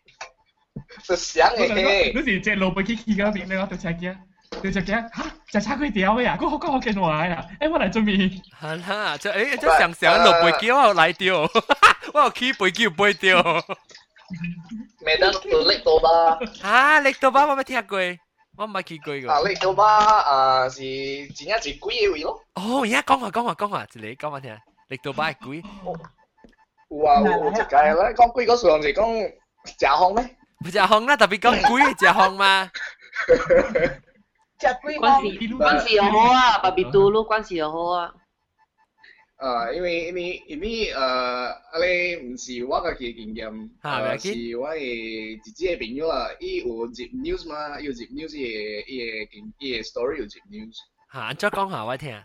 Speaker 7: 是想个嘿。
Speaker 6: 你是这萝卜去去个边，你话都吃惊。佢就惊吓就叉佢屌嘅啊！嗰个嗰个嘅话啊，诶我嚟做咩？
Speaker 1: 系啦，就诶即上上落背叫我嚟掉，我又起背叫背掉。
Speaker 7: 未得到力到吧？
Speaker 1: 啊，力到吧我未听过，我唔系见过个。
Speaker 7: 啊，力到吧啊是真系最贵嘅位咯。
Speaker 1: 哦，而家讲下讲下讲下，一嚟讲下听，力到吧系贵。
Speaker 7: 有啊，有一届啦，讲贵嗰时候就讲假红咩？
Speaker 1: 唔假红啦，特别讲贵假红嘛。
Speaker 4: 食几
Speaker 2: 关系关系又好啊，巴比杜鲁关系又好啊。
Speaker 7: 啊，因为因为因为诶，阿你唔是我嘅经验，诶是我嘅自己嘅朋友啦，伊有接 news 嘛，有接 news 嘅伊嘅经伊嘅 story 有接 news。
Speaker 1: 吓，再讲下我听。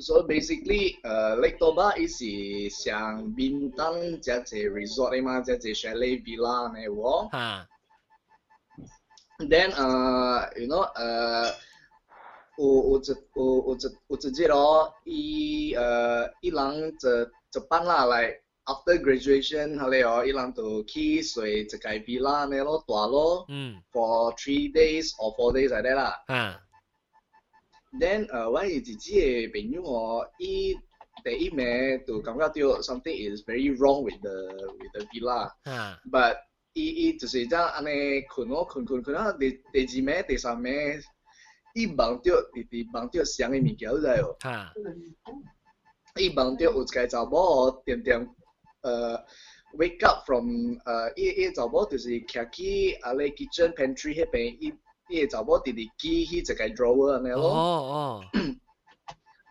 Speaker 7: So basically，诶，Lake Toba 伊是像边丹只只 resort 嘅嘛，只只 chalet villa 呢喎。
Speaker 1: 吓。
Speaker 7: then uh, you know 我我这我我这我直接咯一呃一浪这这班啦来 uh, uh, after graduation 后来哦一浪就去随这个 villa oh,
Speaker 1: mm.
Speaker 7: for three days or four days 来得啦，
Speaker 1: 啊
Speaker 7: ，then 呃我有自己的朋友哦伊第一名就感觉到 oh, something is very wrong with the with the villa，
Speaker 1: 啊
Speaker 7: ，but 伊伊就是這樣安尼困哦，困困困啊！第第二名、第三名，伊梦到直直梦到上嘅物件，你知哦？
Speaker 1: 啊
Speaker 7: 伊梦到有一个查某點點呃 wake up from 呃，伊伊查某就是徛去啊咧 kitchen pantry 迄邊，伊伊個查某直直记迄一个 drawer 安尼
Speaker 1: 哦
Speaker 7: 咯。
Speaker 1: 哦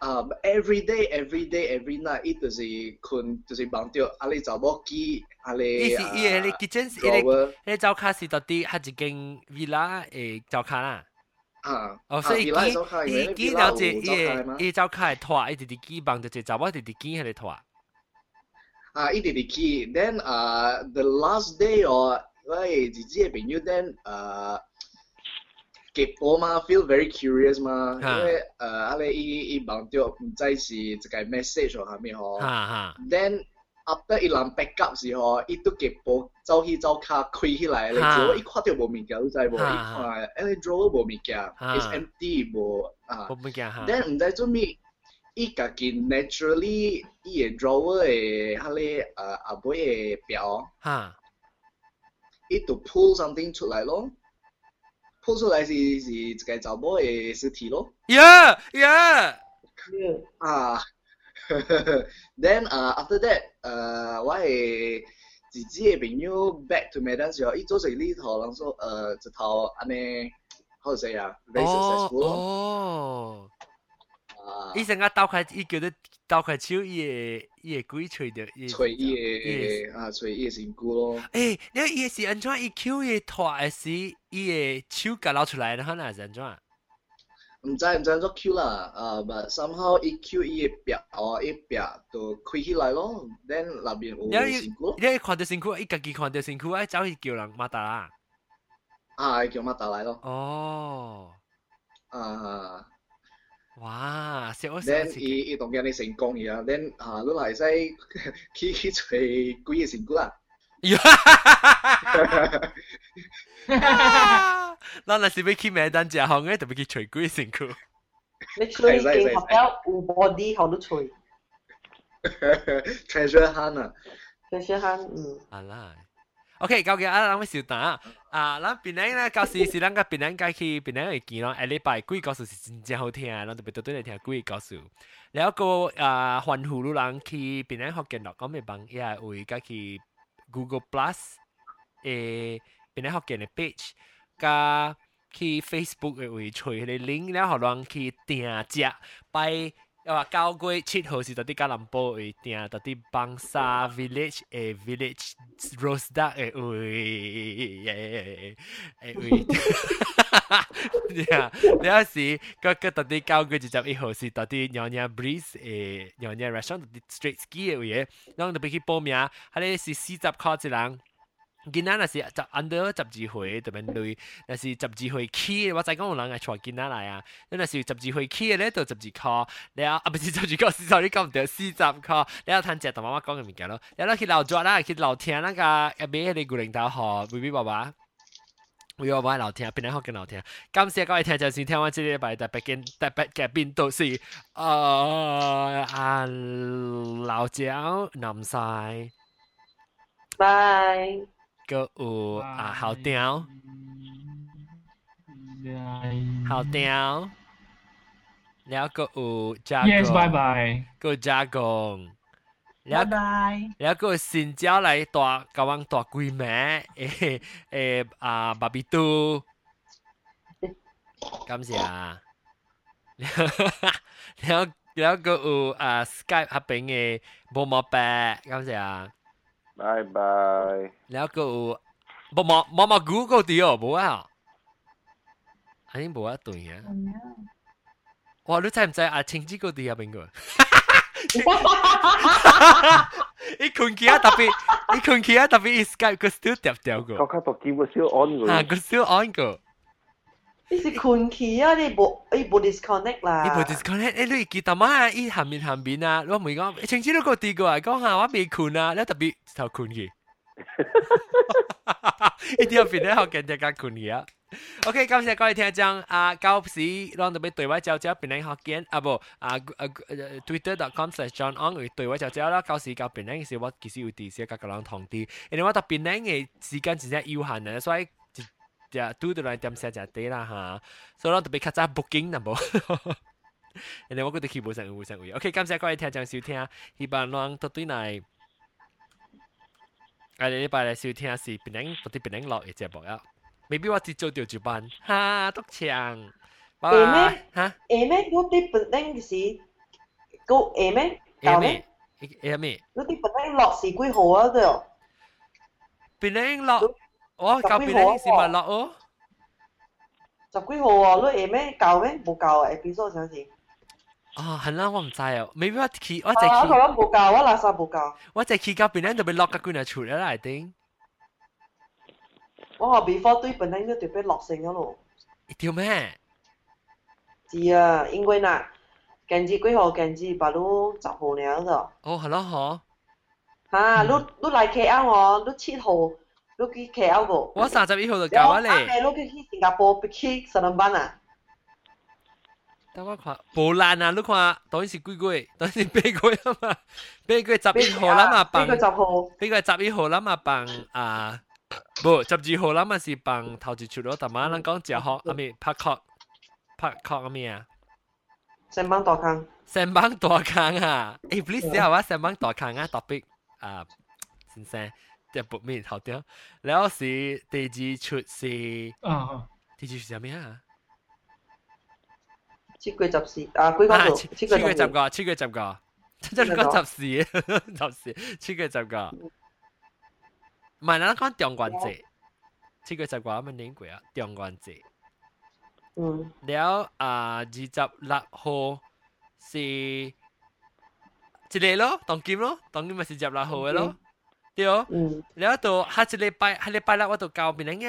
Speaker 7: um, every day, every day, every night, ít từ gì kun từ gì bằng tiêu, à lê cháu
Speaker 1: bó
Speaker 7: kì,
Speaker 1: à lê à, ý kitchen,
Speaker 7: ý
Speaker 1: lê lê cháu khá sĩ tọt đi, hát chỉ villa ê cháu khá là.
Speaker 7: À,
Speaker 1: ờ, so ý
Speaker 7: kì,
Speaker 1: ý
Speaker 7: villa,
Speaker 1: nào chỉ ý ý cháu khá là thua, ý đi kì bằng tiêu cháu bó đi đi kì hay là thua.
Speaker 7: À, ý đi đi kì, then uh, the last day or, vậy, chỉ chỉ bên nhau then uh, 结波嘛，feel very curious 嘛，因
Speaker 1: 啊
Speaker 7: 为诶，啊咧伊伊望到唔知是一个 message 或系咩
Speaker 1: 哈
Speaker 7: 嗬
Speaker 1: 哈。
Speaker 7: ，then after 伊人 back up 时候，伊都结波走去走卡开起来咧，
Speaker 1: 啊
Speaker 7: 之后伊看到无物件，你知无？伊
Speaker 1: 啊
Speaker 7: 看，诶，drawer 无物件
Speaker 1: 啊，
Speaker 7: is empty 无啊
Speaker 1: 我。唔惊吓。
Speaker 7: then 唔知做咩，伊家己 naturally 伊个 drawer 嘅迄个诶阿妹嘅表，
Speaker 1: 哈
Speaker 7: 伊就 pull something 出来咯 ，pull 出来是是一個查某嘅屍體咯，
Speaker 1: 呀呀！
Speaker 7: 啊，then 啊 after that 呃、uh,，我係自己嘅朋友 back to Medan 時候，伊做成呢套人說誒一套安尼，how to say 啊，very
Speaker 1: 哦
Speaker 7: successful 咯，
Speaker 1: 哦，
Speaker 7: 啊，
Speaker 1: 伊成日鬥開，伊叫做刀开手，伊会伊会鬼吹着，伊
Speaker 7: 吹伊嘅啊吹伊嘅身軀咯。
Speaker 1: 誒，你伊是安怎？伊 Q 伊拖还是，伊會手甲捞出来，然後那是安怎？
Speaker 7: 唔知唔知做 Q 啦，啊，but somehow 伊 Q 伊嘅壁哦，伊壁就开起来咯，then 內邊有
Speaker 1: 你
Speaker 7: 身軀咯，
Speaker 1: 你看到身軀，伊家己看到身軀，愛走去叫人马达啦。
Speaker 7: 啊，叫马达来咯，
Speaker 1: 哦，
Speaker 7: 啊
Speaker 1: 哇，小我小，
Speaker 7: then 伊伊当然你成功嘅啊，then 啊，你嚟使去去吹鬼嘅身躯啦，
Speaker 1: 咱若是要去麦当食行嘅，特别去吹鬼身躯。
Speaker 2: 你吹机学表有 body 好多吹，
Speaker 7: treasure hunt 啊，
Speaker 2: 有些喊嗯，
Speaker 1: 啊啦 ，OK，究竟啊，咱要小打啊，咱边咧咧，旧时是咱个边咧街去边咧会见咯，下礼拜鬼故事是真正好听，咱特别到对嚟听鬼故事。然后个啊，环湖路人去边咧学见落讲咩帮，伊系会家去 Google Plus 诶边咧学见嘅 page，加去 Facebook 嘅会随佢哋 link，然后人去订食拜。 又话九月七号是到啲加林波会订，到啲邦沙 village 诶 village roast duck 诶会诶会，呀，有时个个到啲九月二十一号是到啲娘娘 breeze 诶娘娘 restaurant 到啲 street ski 嘅嘢，然后特别去报名，系咧是四十块一人。 囡仔若是十 under 十二岁，特别类，若是十二岁起，我再讲有人系带囡仔来啊。你若是十二岁起嘅咧，就十二块，你啊啊不是十二块，是 sorry 讲唔对，四十块。你有趁食同妈妈讲嘅物件咯。你攞去楼桌啦，去楼厅那个入边迄个古灵头河 B B 爸爸。为我买楼厅，边两学嘅楼厅。感谢各位听众先听完这礼拜特别嘅特别嘅边度是，诶啊老椒南西。
Speaker 2: 拜。
Speaker 1: 个有啊校长，校长，了个有加工，yes
Speaker 6: bye bye，
Speaker 1: 个加工，了 bye，了个新疆来大，甲阮大龟妹，诶诶啊，芭比兔，感谢啊，了了个有啊 Skype 合并诶，无毛白，感谢啊。
Speaker 8: 拜拜。
Speaker 1: แล้วก็บ่มามามา Google 啲哦，冇啊，อันนี้冇啊对嘅。哇，你知唔知啊？青之嗰啲啊边个？伊困起啊特别，伊困起啊特别，伊 Skype 个 still 掉掉个，
Speaker 8: 我卡到基本少 on
Speaker 1: 啊
Speaker 8: 嘅。
Speaker 1: 个 still on 个。
Speaker 2: 你是困去啊！你冇你冇 disconnect 啦。
Speaker 1: 你冇 disconnect，诶你记得嘛？伊下面下面啊，我咪讲，甚至都个啲个讲下我未困啊，你特别头困去。一定要变得好紧张嘅困去啊！OK，感谢各位听众啊，到时让特别对外交交变成学见啊不啊啊 twitter.com/johnong 会对外交交啦，到时到变成时我其实有啲些个个人同啲，因为我到变成嘅时间真系有限嘅，所以。 就拄到来点写就地啦吓，所以我特别较早 booking 啦无。人哋我觉得佢冇成冇成会。OK，感谢各位听众收听，希望让到对嚟，我哋礼拜嚟收听是变零到底变零落嘅节目啊。maybe 我只做掉住班，哈，督长，拜拜。吓？
Speaker 2: 诶咩？我啲变零是个诶咩？
Speaker 1: 诶咩？诶咩？
Speaker 2: 我啲变零落是几号啊？都
Speaker 1: 变零落。 哦，教边你是咪落哦？
Speaker 2: 十几号啊，你下咩教咩？冇教啊，episode 上次。
Speaker 1: 哦，系啦，我唔知哦。maybe 我去，我
Speaker 2: 就去。啊，佢讲冇教，我垃圾冇教。
Speaker 1: 我就去教边咧，就被落个罐嚟出嚟啦，I think。
Speaker 2: 我话 before 对本来应该就被落成咗咯。
Speaker 1: 条咩？
Speaker 2: 是啊，因为嗱，近至几号？近至八路十号了就。
Speaker 1: 哦，系咯，嗬。
Speaker 2: 吓，你你嚟 KL 我，你七号。 你去 KL 个？
Speaker 1: 我三十一号就教啊你。
Speaker 2: 你去去新加坡去十两班啊？
Speaker 1: 等我看，无难啊！你看，当然是几个月，当然是八个月啊嘛，八个月十一号啦嘛，
Speaker 2: 八个十号，
Speaker 1: 八个十一号啦嘛，放啊，不十二号啦嘛是放头一出咯，但系人讲食学，阿咪拍壳，拍壳阿咪啊？
Speaker 2: 成班大坑，
Speaker 1: 成班大坑啊！诶，please 之后啊，成班大坑啊，topic 啊，先生。 店不面头掉，然后是第二出是
Speaker 6: 啊，
Speaker 1: 第二出是咩啊？
Speaker 2: 七月十四啊，幾個
Speaker 1: 七七月十個，七月十個，真係講十四，十四，七月十個。唔係，嗱講中元節，七月十個咁樣年過啊，中元節。
Speaker 2: 嗯。
Speaker 1: 了啊，二十六號是，一個咯，當金咯，當金咪是二十六號嘅咯。嗯对哦，แล้วตัวฮัจเลไปฮัจเลไปแล้วว่าตัวเก่าเป็นยังไง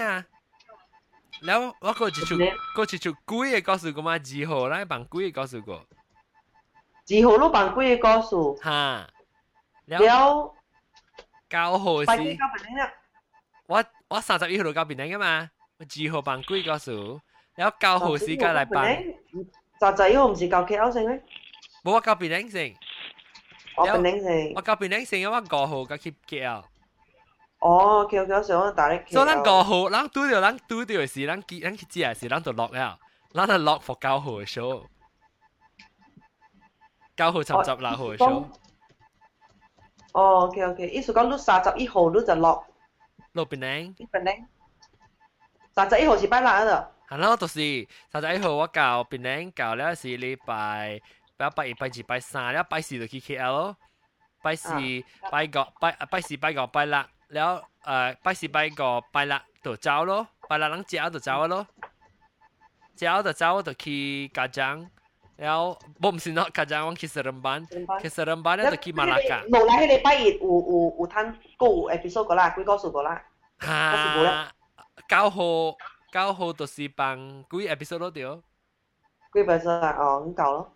Speaker 1: แล้วว่าก็จะชุก็จะชุกุย告诉过嘛，几号来帮กุย告诉过，
Speaker 2: 几号都帮กุย告诉，
Speaker 1: 哈，
Speaker 2: แล้ว
Speaker 1: 九号是，我我三十一号就交边领噶嘛，我二号帮鬼告诉，แล้ว九号是该来帮，
Speaker 2: 十仔号唔是交 KL 成咩？
Speaker 1: 冇我交边领成。
Speaker 2: 我变领性，
Speaker 1: 我交变领性，我五号甲去 KL。
Speaker 2: 哦，KL KL 上我打你。
Speaker 1: 所以咱五号，咱拄着咱拄着是咱去咱去食是咱就落了，咱就落服九号嘅 show。九号寻十六号嘅 show。
Speaker 2: 哦，OK OK，意思讲你三十一号你就落。
Speaker 1: 落变领。
Speaker 2: 变领。三十一号是拜六啊？
Speaker 1: 系咯，就是三十一号我教变领教了是礼拜。 不要拜一、拜二、拜三，了拜四就去 KL 咯。拜四、拜五、拜拜四、拜五、拜六，了呃拜四、拜五、拜六就走咯，拜六人食就走咯，食就走就去家長。然後我唔是咯，家長我去石林班，去石林班咧就去馬拉加。
Speaker 2: 冇啦，迄禮拜日有有有攤個 episode 個啦，幾個數個啦。
Speaker 1: 嚇！九號九號就是辦幾 episode 咯，對。
Speaker 2: 幾 episode 啊？哦，咁夠咯。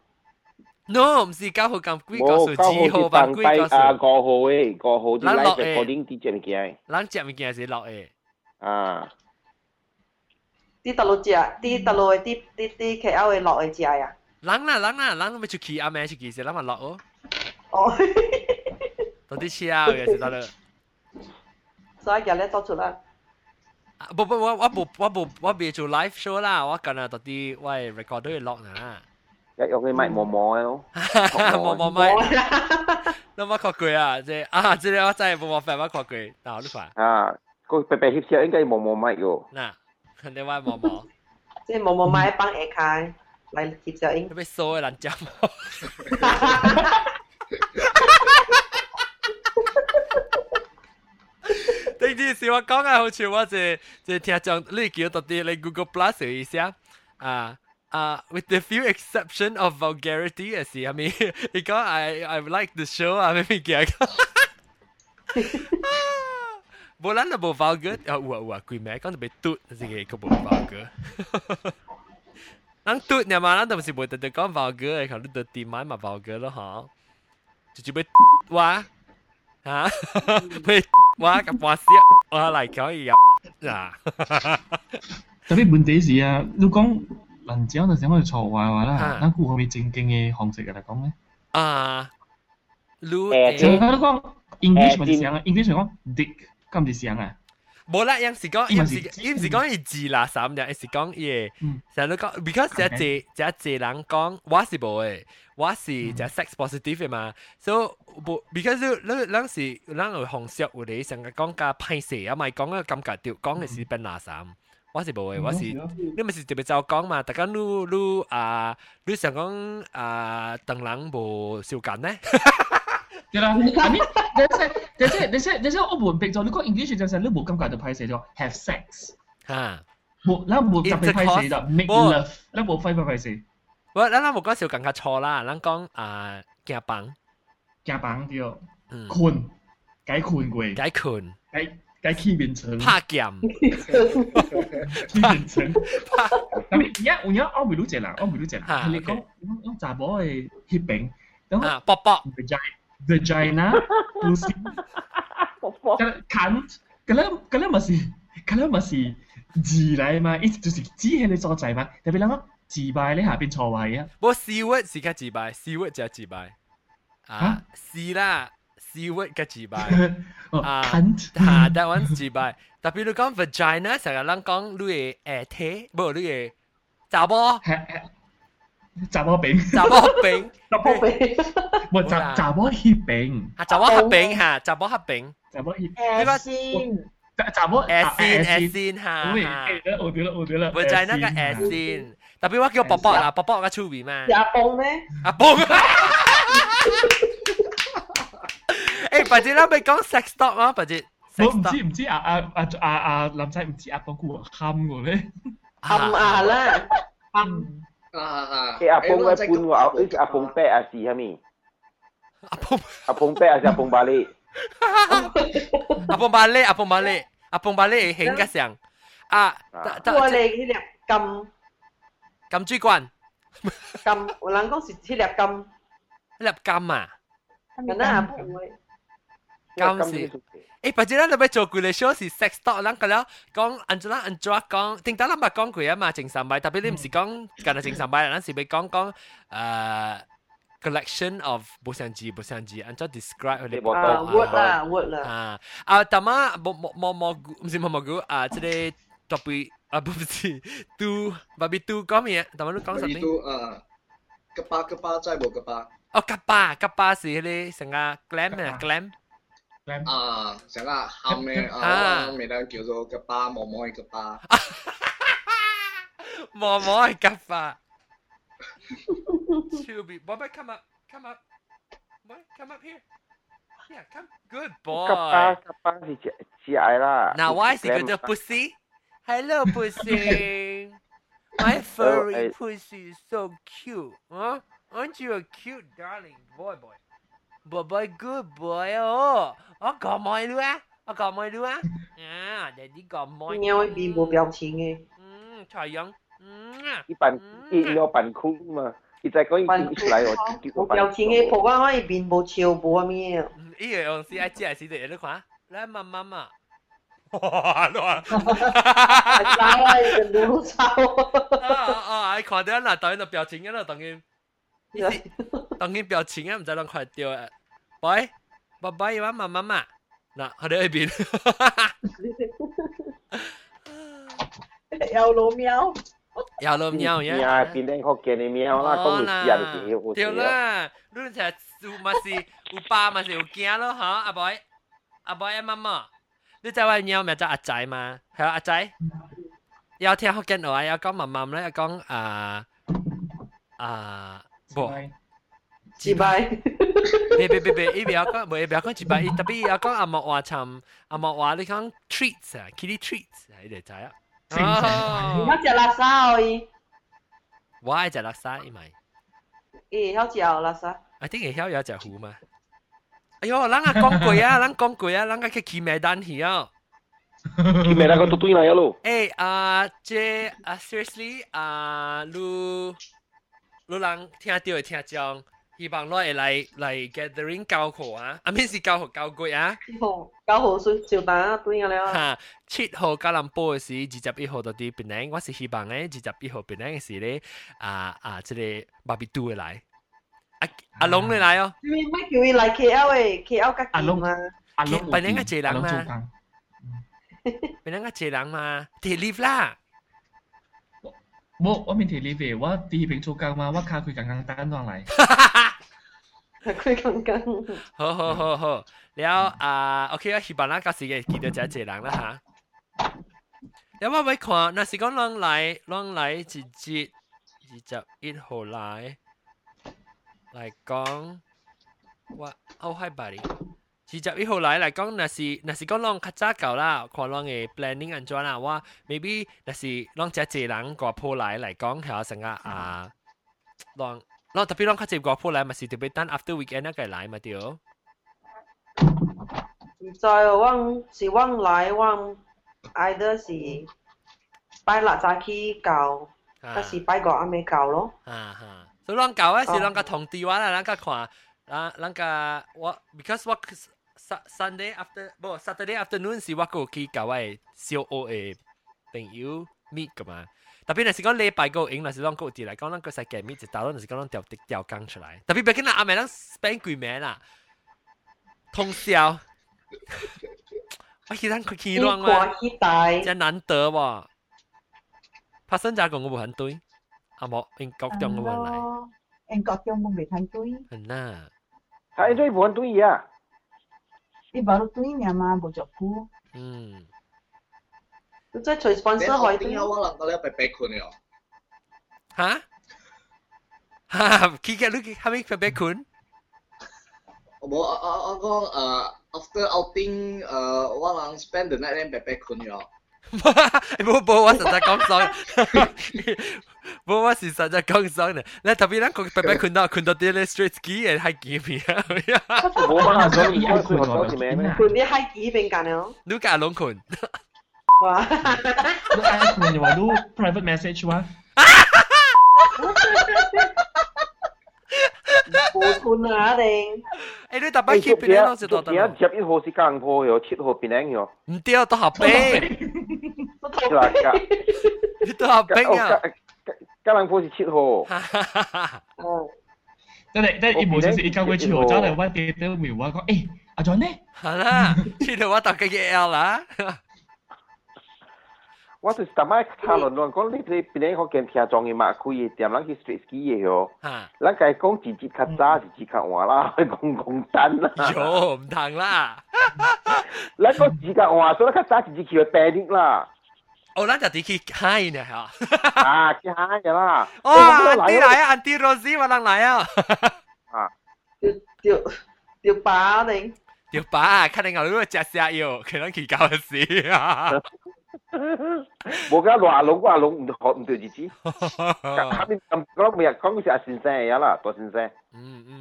Speaker 1: No，唔是九号咁贵个数，二号办贵个数。
Speaker 8: 啊，五号诶，五号啲 live recording 啲只物件。
Speaker 1: 咱只物件是落诶。
Speaker 8: 啊。
Speaker 2: 啲特路只，啲特路诶，啲啲啲 KL 诶落诶只啊。
Speaker 1: 咱啦，咱啦，咱咪出去阿妹出去时，咱咪落哦。
Speaker 2: 哦。
Speaker 1: 到啲车啊，嘅是得啦。
Speaker 2: 所以日咧多出啦。
Speaker 1: 不不，我我冇我冇我未做 live show 啦，我今日到啲喂 record 都要落啊。
Speaker 8: 一用佢咪磨磨咯，
Speaker 1: 磨磨咪，你乜确句啊？即系啊，即系我真系冇冇发乜确句，但系都快。
Speaker 8: 啊，个白白协协应该磨磨咪嘅。
Speaker 1: 嗱，你话磨磨，
Speaker 2: 即系磨磨咪帮下开嚟协协应。
Speaker 1: 你俾扫嘅人针。第二时我讲嘅好似我即即听讲，你叫到啲你 Google Plus 一下啊。 uh, with the few exception of vulgarity, I see. I mean, because I I like the show, I'm mean, yeah. Bolan na bo vulgar? Ah, uwa uwa kui mek, kan be tut sige ko bo vulgar. Nang tut ne ma nang tam si bo te kan vulgar, kan lu dirty mai ma vulgar lo ha. Chu chu be wa. Ha? Be wa ka pa sia. Wa lai ka ya. Oh, oh, Tapi benda
Speaker 6: dia, lu kong 题是啊，你讲人讲就想我哋错话话啦，咱顾后面正经嘅方式嚟讲咧。
Speaker 1: 啊，
Speaker 6: 你就你讲 English 咪系啊，English 讲 dick。咁是像啊？
Speaker 1: 冇啦，有时讲，有时有时讲伊字啦，三日，有时讲伊，成日都讲，because 只只只只人讲，我是冇诶，我是只 sex positive 嘛，so 冇，because 你你时你有红色有你成日讲加批射啊，咪讲个感觉掉，讲嘅是变垃圾。 我是冇诶，我是你咪是特别就讲嘛，大家你你啊，你想讲啊，邓人冇少紧呢？
Speaker 6: 对啦，I mean，但系但系但系但系我冇逼咗，你讲 English 就系你冇咁解就派写咗 have sex
Speaker 1: 吓，
Speaker 6: 冇，你冇特别派写就 make love，你冇挥挥派写。
Speaker 1: 我咱咱冇讲少更加错啦，咱讲啊行房，
Speaker 6: 行房对，困，该困过，
Speaker 1: 该困，
Speaker 6: 该 该去变成
Speaker 1: 拍剑，
Speaker 6: 去变成。但系而家而家我未到只啦，我未到只啦。你讲讲查某嘅血病，
Speaker 1: 然后卜卜
Speaker 6: vagina pussy，卜卜 cunt，咁咧咁咧咪是咁咧咪是字嚟嘛？意思就是字係你所在嘛？特別諗字敗咧下邊錯位啊。
Speaker 1: 我 C word 是加字敗，C word 就係字敗啊，是啦。，C word 嘅自败。
Speaker 6: 啊，cunt。
Speaker 1: 吓，that one 自败。特别你讲 vagina，成日人讲你嘅诶体，唔你嘅查波。
Speaker 6: 杂锅饼，
Speaker 1: 杂锅饼，
Speaker 2: 杂锅饼，
Speaker 6: 唔系杂杂锅蟹饼，
Speaker 1: 啊杂锅蟹饼吓，杂锅蟹饼，
Speaker 6: 杂锅蟹，
Speaker 2: 诶先，
Speaker 6: 杂杂锅
Speaker 1: 诶先诶先吓，
Speaker 6: 我掉啦我掉啦，
Speaker 1: 咪就系那个诶先，特别我叫伯伯啦，伯伯个出名咩？
Speaker 2: 阿蹦咩？
Speaker 1: 阿蹦， 诶，或者啦，咪讲 sex talk 啊，或者，
Speaker 6: 我唔知唔知阿阿阿阿阿林仔唔知阿邦姑喊我咧，
Speaker 2: 喊啊啦，喊。
Speaker 8: 啊啊！阿峰嘅半话，呢阿峰啤阿是系咪？
Speaker 1: 阿峰
Speaker 8: 阿峰啤阿是阿峰巴利。
Speaker 1: 阿峰巴利，阿峰巴利，阿峰巴利兴嘅上啊！
Speaker 2: 我哋呢粒金
Speaker 1: 金珠棍，
Speaker 2: 金有人讲是呢粒金，
Speaker 1: 呢粒金啊！
Speaker 2: 咁啊，唔会。
Speaker 1: 刚是，诶，不知道你咪做佢哋 show 是 sex talk 啦，佢啦，讲 Angela Angela 讲，听到啦咪讲佢啊嘛，精神咪，特别你唔是讲，今日精神咪，嗱是咪讲讲，诶，collection of 不相机不相机，Angela describe 佢哋，
Speaker 2: 啊，word 啦 word 啦，
Speaker 1: 啊，啊，大妈，莫莫莫莫，唔是莫莫古，啊，即系 topi，啊，不是，do，特别 do 讲咩，大妈你讲什么
Speaker 7: ？do 啊，个巴个巴再冇个巴，
Speaker 1: 哦，个巴个巴是嗰啲成个 glam 啊 glam。
Speaker 7: 啊，成个喊嘅啊，咪得叫做吉巴，摸摸嘅吉巴。
Speaker 1: 摸摸嘅吉巴。Chubby, Bobby, come up, come up, boy, come up here. Yeah, come. Good boy.
Speaker 8: 吉巴吉巴是只只矮啦。
Speaker 1: Now why is it good pussy? Hello, pussy. My furry pussy is so cute, huh? Aren't you a cute darling boy, boy? Boy, boy, good boy. Oh, oh gemoy lu ah oh gemoy lu
Speaker 2: ah à jadi gemoy
Speaker 1: nhau bị bộ biểu tình
Speaker 8: nghe. Trời ơi cái bản cái lo bản khung mà. Cái tại có bản
Speaker 2: khung lại rồi biểu tình nghe bộ quan hoài biến bộ chiều bộ mi.
Speaker 1: Ý là ông sĩ ai chỉ ai sĩ để được khóa lại mà mà mà. 哇！
Speaker 2: 哇！sao ai
Speaker 1: đủ sao? à à, ai còn đấy là đợi nó biểu tình cái là đợi cái, đợi biểu tình cái không phải là khỏe tiêu bye. Babae wa mama mama. Na, hade jag i bil. Yao
Speaker 4: lo miao. Yao
Speaker 1: lo miao ya. Bin
Speaker 8: den hokke ni miao la ko lu ya de hiu. Tio la.
Speaker 1: Lu cha su ma si u ba ma si u kia lo ha, a boy. A boy and mama. Lu cha wa miao ma cha a chai ma. Ha a chai. Yao tia hokke no ai, yao gong mam mam la, yao gong a a bo. Chi bai. 不，
Speaker 2: 自拜。
Speaker 1: 别别别别，伊不要讲，唔要讲自拜，特别要讲阿莫话寻阿莫话你讲 treats 啊，kitty treats 系你知啊。
Speaker 2: 哦，我食垃圾而已。
Speaker 1: 我系食垃圾，因为。
Speaker 2: 诶，好食垃圾。
Speaker 1: I think 会晓有食糊嘛？哎呦，咱啊讲过啊，咱讲过啊，咱个去骑麦丹去啊。
Speaker 8: 佢咪那个都对嚟咯。
Speaker 1: 诶啊，这啊，seriously 啊，你你人听到会听讲， 希望我会来来 gathering 教学啊，啊，免是教学教过啊。
Speaker 2: 好，教学算照打对嘅了。
Speaker 1: 吓，七号加林波嘅时，二十一号到啲边领，我是希望咧，二十一号边领嘅时咧，啊啊，即个巴比杜会来。阿阿龙你来哦。
Speaker 2: 你咪叫佢来 KL 诶，KL 吉
Speaker 6: 阿龙
Speaker 2: 啊。
Speaker 6: 阿龙
Speaker 1: 边领嘅谢人嘛？边领嘅谢人嘛？提 leave 啦。
Speaker 6: 我我明天你回我第一遍做工嘛，我卡佢剛剛單上嚟。
Speaker 2: 佢剛剛。
Speaker 1: 好好好好，了啊，OK 啊，希望咱家時嘅見到真濟人啦嚇。有冇咪看？那是講啷來啷來直接二十一號來嚟講，我 out high body。二十一号嚟嚟讲，那是那是讲啷较早旧啦，看啷嘅 planning 安怎啦，我 maybe 那是啷只济人个铺来嚟讲，系成个啊，啷啷特别啷较济个铺来，咪是特别等 after weekend 那个来嘛对。唔
Speaker 2: 知哦，我是我来我 either 是拜六早起教，还是拜五暗暝教咯。
Speaker 1: 啊哈。所以啷教啊，是啷个同地话啦，啷个看，啷啷个我，because 我 Sunday after 不 Saturday afternoon 是我个去教我小学嘅朋友 meet 噶嘛。特别系讲礼拜个影，那是啷个啲嚟讲，啷个世界 meet 就打到，那是讲啷调调工出来。特别别见到阿妹啷 spend 几名啦，通宵。我记得佢去啷
Speaker 2: 嘛，
Speaker 1: 真难得喎。拍生咋讲我冇很对。阿莫英国中嘅问题，
Speaker 4: 英国中冇未睇对。
Speaker 1: 系啦，
Speaker 8: 系最冇对啊！
Speaker 4: 你把路对面嘛，无着苦。
Speaker 1: 嗯。
Speaker 2: 即系随便说
Speaker 7: 开啲。我谂到你白白困了。
Speaker 1: 哈？哈？佢嘅路，佢咪白白困？
Speaker 7: 我我我讲，呃，after outing，呃，我谂 spend the night 喺白白困了。困嘅。
Speaker 1: 冇冇，我实在讲爽。冇我事实就讲爽嘅。你特别咧，佢白白困到困到啲咧 street ski 嘅系几片啊？
Speaker 8: 冇啊，所以我困到是咩咩？
Speaker 2: 困啲系几片间咯？
Speaker 1: 你架拢困。
Speaker 2: 哇！
Speaker 6: 你嗌困又话你 private message 话？
Speaker 2: 冇困啊一定。
Speaker 1: 诶，你特别 keep 边咧？就
Speaker 8: 到得。十一号是江坡哟，七号边领哟。
Speaker 1: 唔对，都合并。 你都合并啊？
Speaker 8: 嘉兰坡是七号。
Speaker 2: 哦。
Speaker 6: 真系真系，一无先是一交过七号，走嚟我记得苗话讲，诶，阿 John 呢？
Speaker 1: 系啦，七号我大概嘅 L 啦。
Speaker 8: 我就是特买讨论论讲，你你边个见听众嘅嘛？可以点样去 street ski 嘅哟？
Speaker 1: 吓！
Speaker 8: 咱家讲自己较早，自己较晚啦，讲讲真啦。
Speaker 1: 哟，唔同啦。
Speaker 8: 咱讲自己较晚，所以较早自己去去 banding 啦。
Speaker 1: Orlando đi khai
Speaker 8: nè hả? À, đi khai
Speaker 1: vậy là. Ồ, Andy lại à, Andy Rosie
Speaker 2: mà đang lại à.
Speaker 1: À. Tiêu tiêu tiêu bá đi. Tiêu bá cái này ngầu luôn, chắc sẽ yêu,
Speaker 8: cái nó kỳ cao gì à. Bố cái loa lông qua không không được gì. Cái mình làm cái mình không có sự sinh ra vậy là, tôi sinh ra.
Speaker 1: Ừ ừ.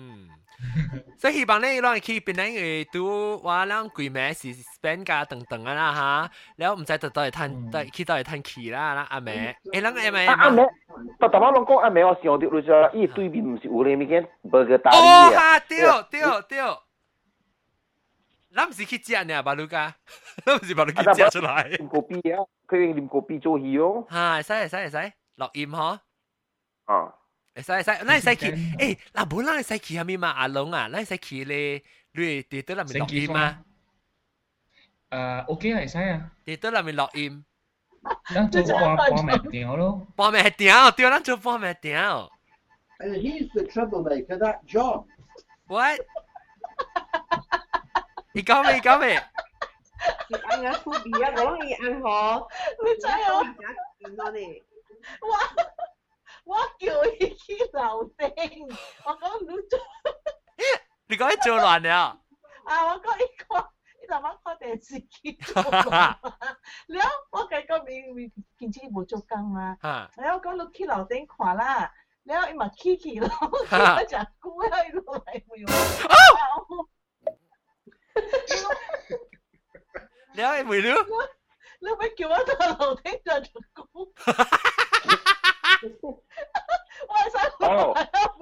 Speaker 1: 所以希望你讓去邊呢個都話兩鬼咩是 spend 加等等啊啦哈，然後唔使到到嚟探，到去到嚟探去啦啦阿妹，誒兩阿妹
Speaker 8: 阿妹，但但我攏講阿妹，我想到你說，伊對面唔是有咧咪間 burger 大啲啊？
Speaker 1: 哦哈，對對對，咱唔是去食呢，巴魯加，咱唔是巴魯加食出來。
Speaker 8: 啉咖啡啊，佢用啉咖啡做戲哦。
Speaker 1: 嚇，使使使，錄音呵。
Speaker 8: 啊。
Speaker 1: 会使会使，咱会使去，诶，嗱，本来会使去下面嘛，阿龙啊，咱会使去咧，你地到那边录音嘛？
Speaker 6: 诶，OK 啊，会使啊。
Speaker 1: 地到那边录音。
Speaker 6: 咱做半半暝条咯。
Speaker 1: 半暝条，对，咱做半暝条。
Speaker 9: And he's the troublemaker, that John.
Speaker 1: What? 你讲咩？你讲咩？
Speaker 2: 你ăn ở khu bì á, có gì ăn hả?
Speaker 4: 你真系我
Speaker 2: 见到你。
Speaker 4: 我我叫佢去楼顶，我讲唔做。
Speaker 1: 你讲做乱了。
Speaker 4: 啊！我讲呢个，你就乜确定自己做乱。你讲我计个面面见自己冇做工嘛？你讲讲你去楼顶看啦，你讲伊嘛去去咯，我就估喺度嚟会用。
Speaker 1: 你系咪咯？
Speaker 4: 你咪叫我到楼梯上做工。 我系想
Speaker 8: 哦，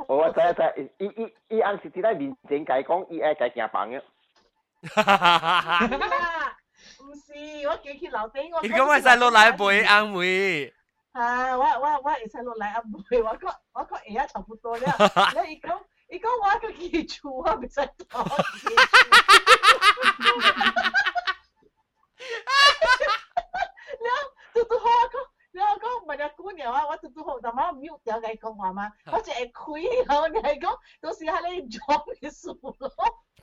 Speaker 8: 我知知，伊伊伊啱是伫咧面前解讲，伊爱解行房嘅。
Speaker 4: 唔是，我叫佢楼梯，我。
Speaker 1: 你讲我使落来背安慰。
Speaker 4: 啊，我我我会使落来安慰，我讲我讲而家差不多了，你讲。伊讲我个基础我袂使读。了，嘟嘟好我 讲，了我讲唔係姑娘啊，我嘟嘟好，但我 mute 掉佢講話嘛，我只係開口你係講，到時係你 John 嘅數咯，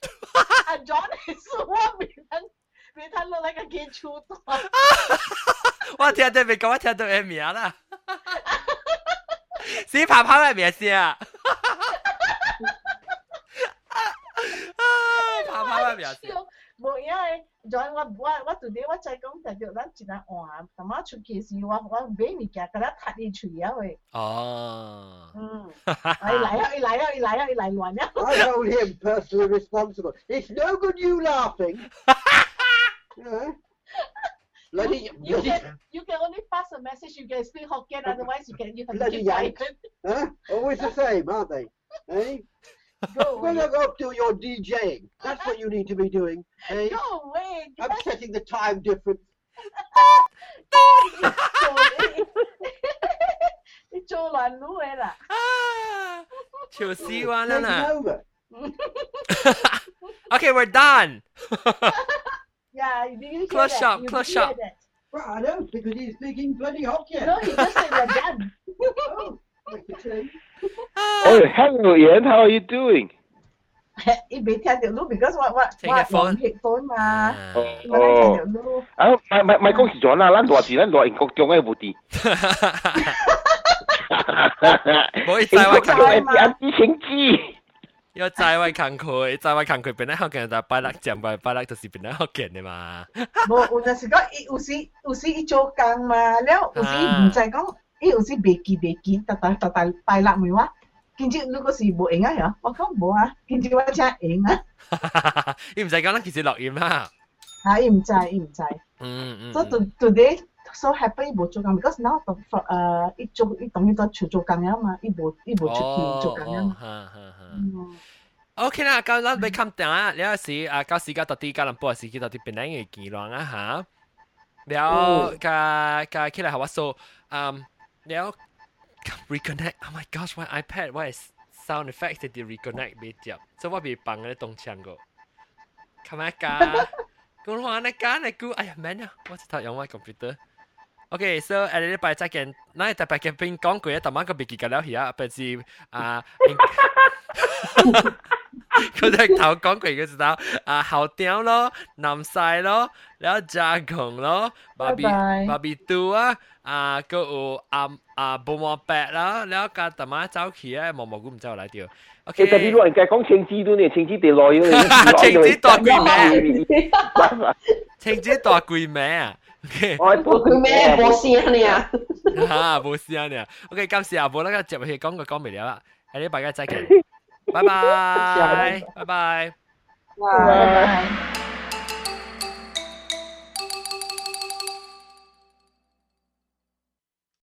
Speaker 4: 啊 John 嘅數我未睇未睇落嚟個基礎度。
Speaker 1: 我聽到未講，我聽到嘅名啦。死跑跑嘅名先啊！怕怕咩表示？
Speaker 4: 冇因为在我我我 today 我再讲就叫咱一日换，咁我出去时我我买物件，佢咧踢你嘴啊喂。
Speaker 1: 哦。
Speaker 4: 嗯。嚟啊！嚟啊！嚟啊！嚟乱啊！
Speaker 9: I hold him personally responsible. It's no good you laughing. yeah.
Speaker 4: Bloody, you, you, can, you can only pass a message, you can speak Hokkien, otherwise you can you have
Speaker 9: bloody Yanks. Huh? Always the same, aren't they? Eh? Go away. Well, up do your DJing. That's what you need to be doing. eh?
Speaker 4: Go away.
Speaker 9: I'm setting the time difference.
Speaker 1: She'll see you on over. okay, we're done.
Speaker 4: yeah, you
Speaker 1: close shop, close shop. That.
Speaker 9: Well, I don't because he's speaking bloody Hokkien.
Speaker 4: No, he just said we're done.
Speaker 9: oh.
Speaker 8: Oh, hello, Ian. How are you doing?
Speaker 4: 伊未听到你，because 我我我用 headphone 嘛，我嚟听到你。
Speaker 8: 啊，咪咪咪讲时咗啦，咱大字咱大英国中嘅部啲。
Speaker 1: 唔好意思，我
Speaker 8: 近佢啲情知。
Speaker 1: 要在外看佢，在外看佢，本来福建就拜六讲拜拜六就是本来福建嘅嘛。
Speaker 4: 冇，有阵时讲，有时有时伊做工嘛，了有时唔知讲。 伊有时袂记袂记，逐逐逐逐拜六问我，今朝如果是无闲啊吓，我讲无啊，今朝我请闲啊。
Speaker 1: 伊唔使讲，咱其实录音啦。
Speaker 4: 啊，伊唔知，伊唔知。
Speaker 1: 嗯嗯。
Speaker 4: So today so happy 伊无做工，because now 诶伊做伊当伊都出做工啊嘛，伊无伊无出去做工啊嘛。
Speaker 1: 哈哈哈。OK 啦，咁咱要冚定啊，了时啊，到时间到啲加人波时间到啲边两个记录啊吓。了，加加起来系我数，嗯。 แล้ว reconnect oh my gosh my iPad why is sound effects ที่ reconnect ไม่จับ so ว่าบีปังเลยตรงเชียงก็ทำไมกากูรู้ว่าในการในกู哎呀 man 啊我จะถ่าย用我 computer OK so อันนี้ไป再见那แต่ไป见边讲过咧，但系个别记紧了而家，但是啊。 佢哋头讲过嘅时候，啊后雕咯、南西咯，然后炸穷咯、芭比芭比杜啊，啊个有啊啊布莫白啦，然后加大妈走起咧，毛毛菇唔知道嚟掉。
Speaker 8: OK，特别乱讲青子都呢，青子地内嘅，
Speaker 1: 青子大鬼咩？青子大鬼咩啊？OK，
Speaker 2: 我佢咩冇声你啊？
Speaker 1: 吓冇声你啊？OK，今时阿冇那个接去讲个讲未了啦，喺呢大家再见。 拜拜，拜拜，
Speaker 2: 拜拜。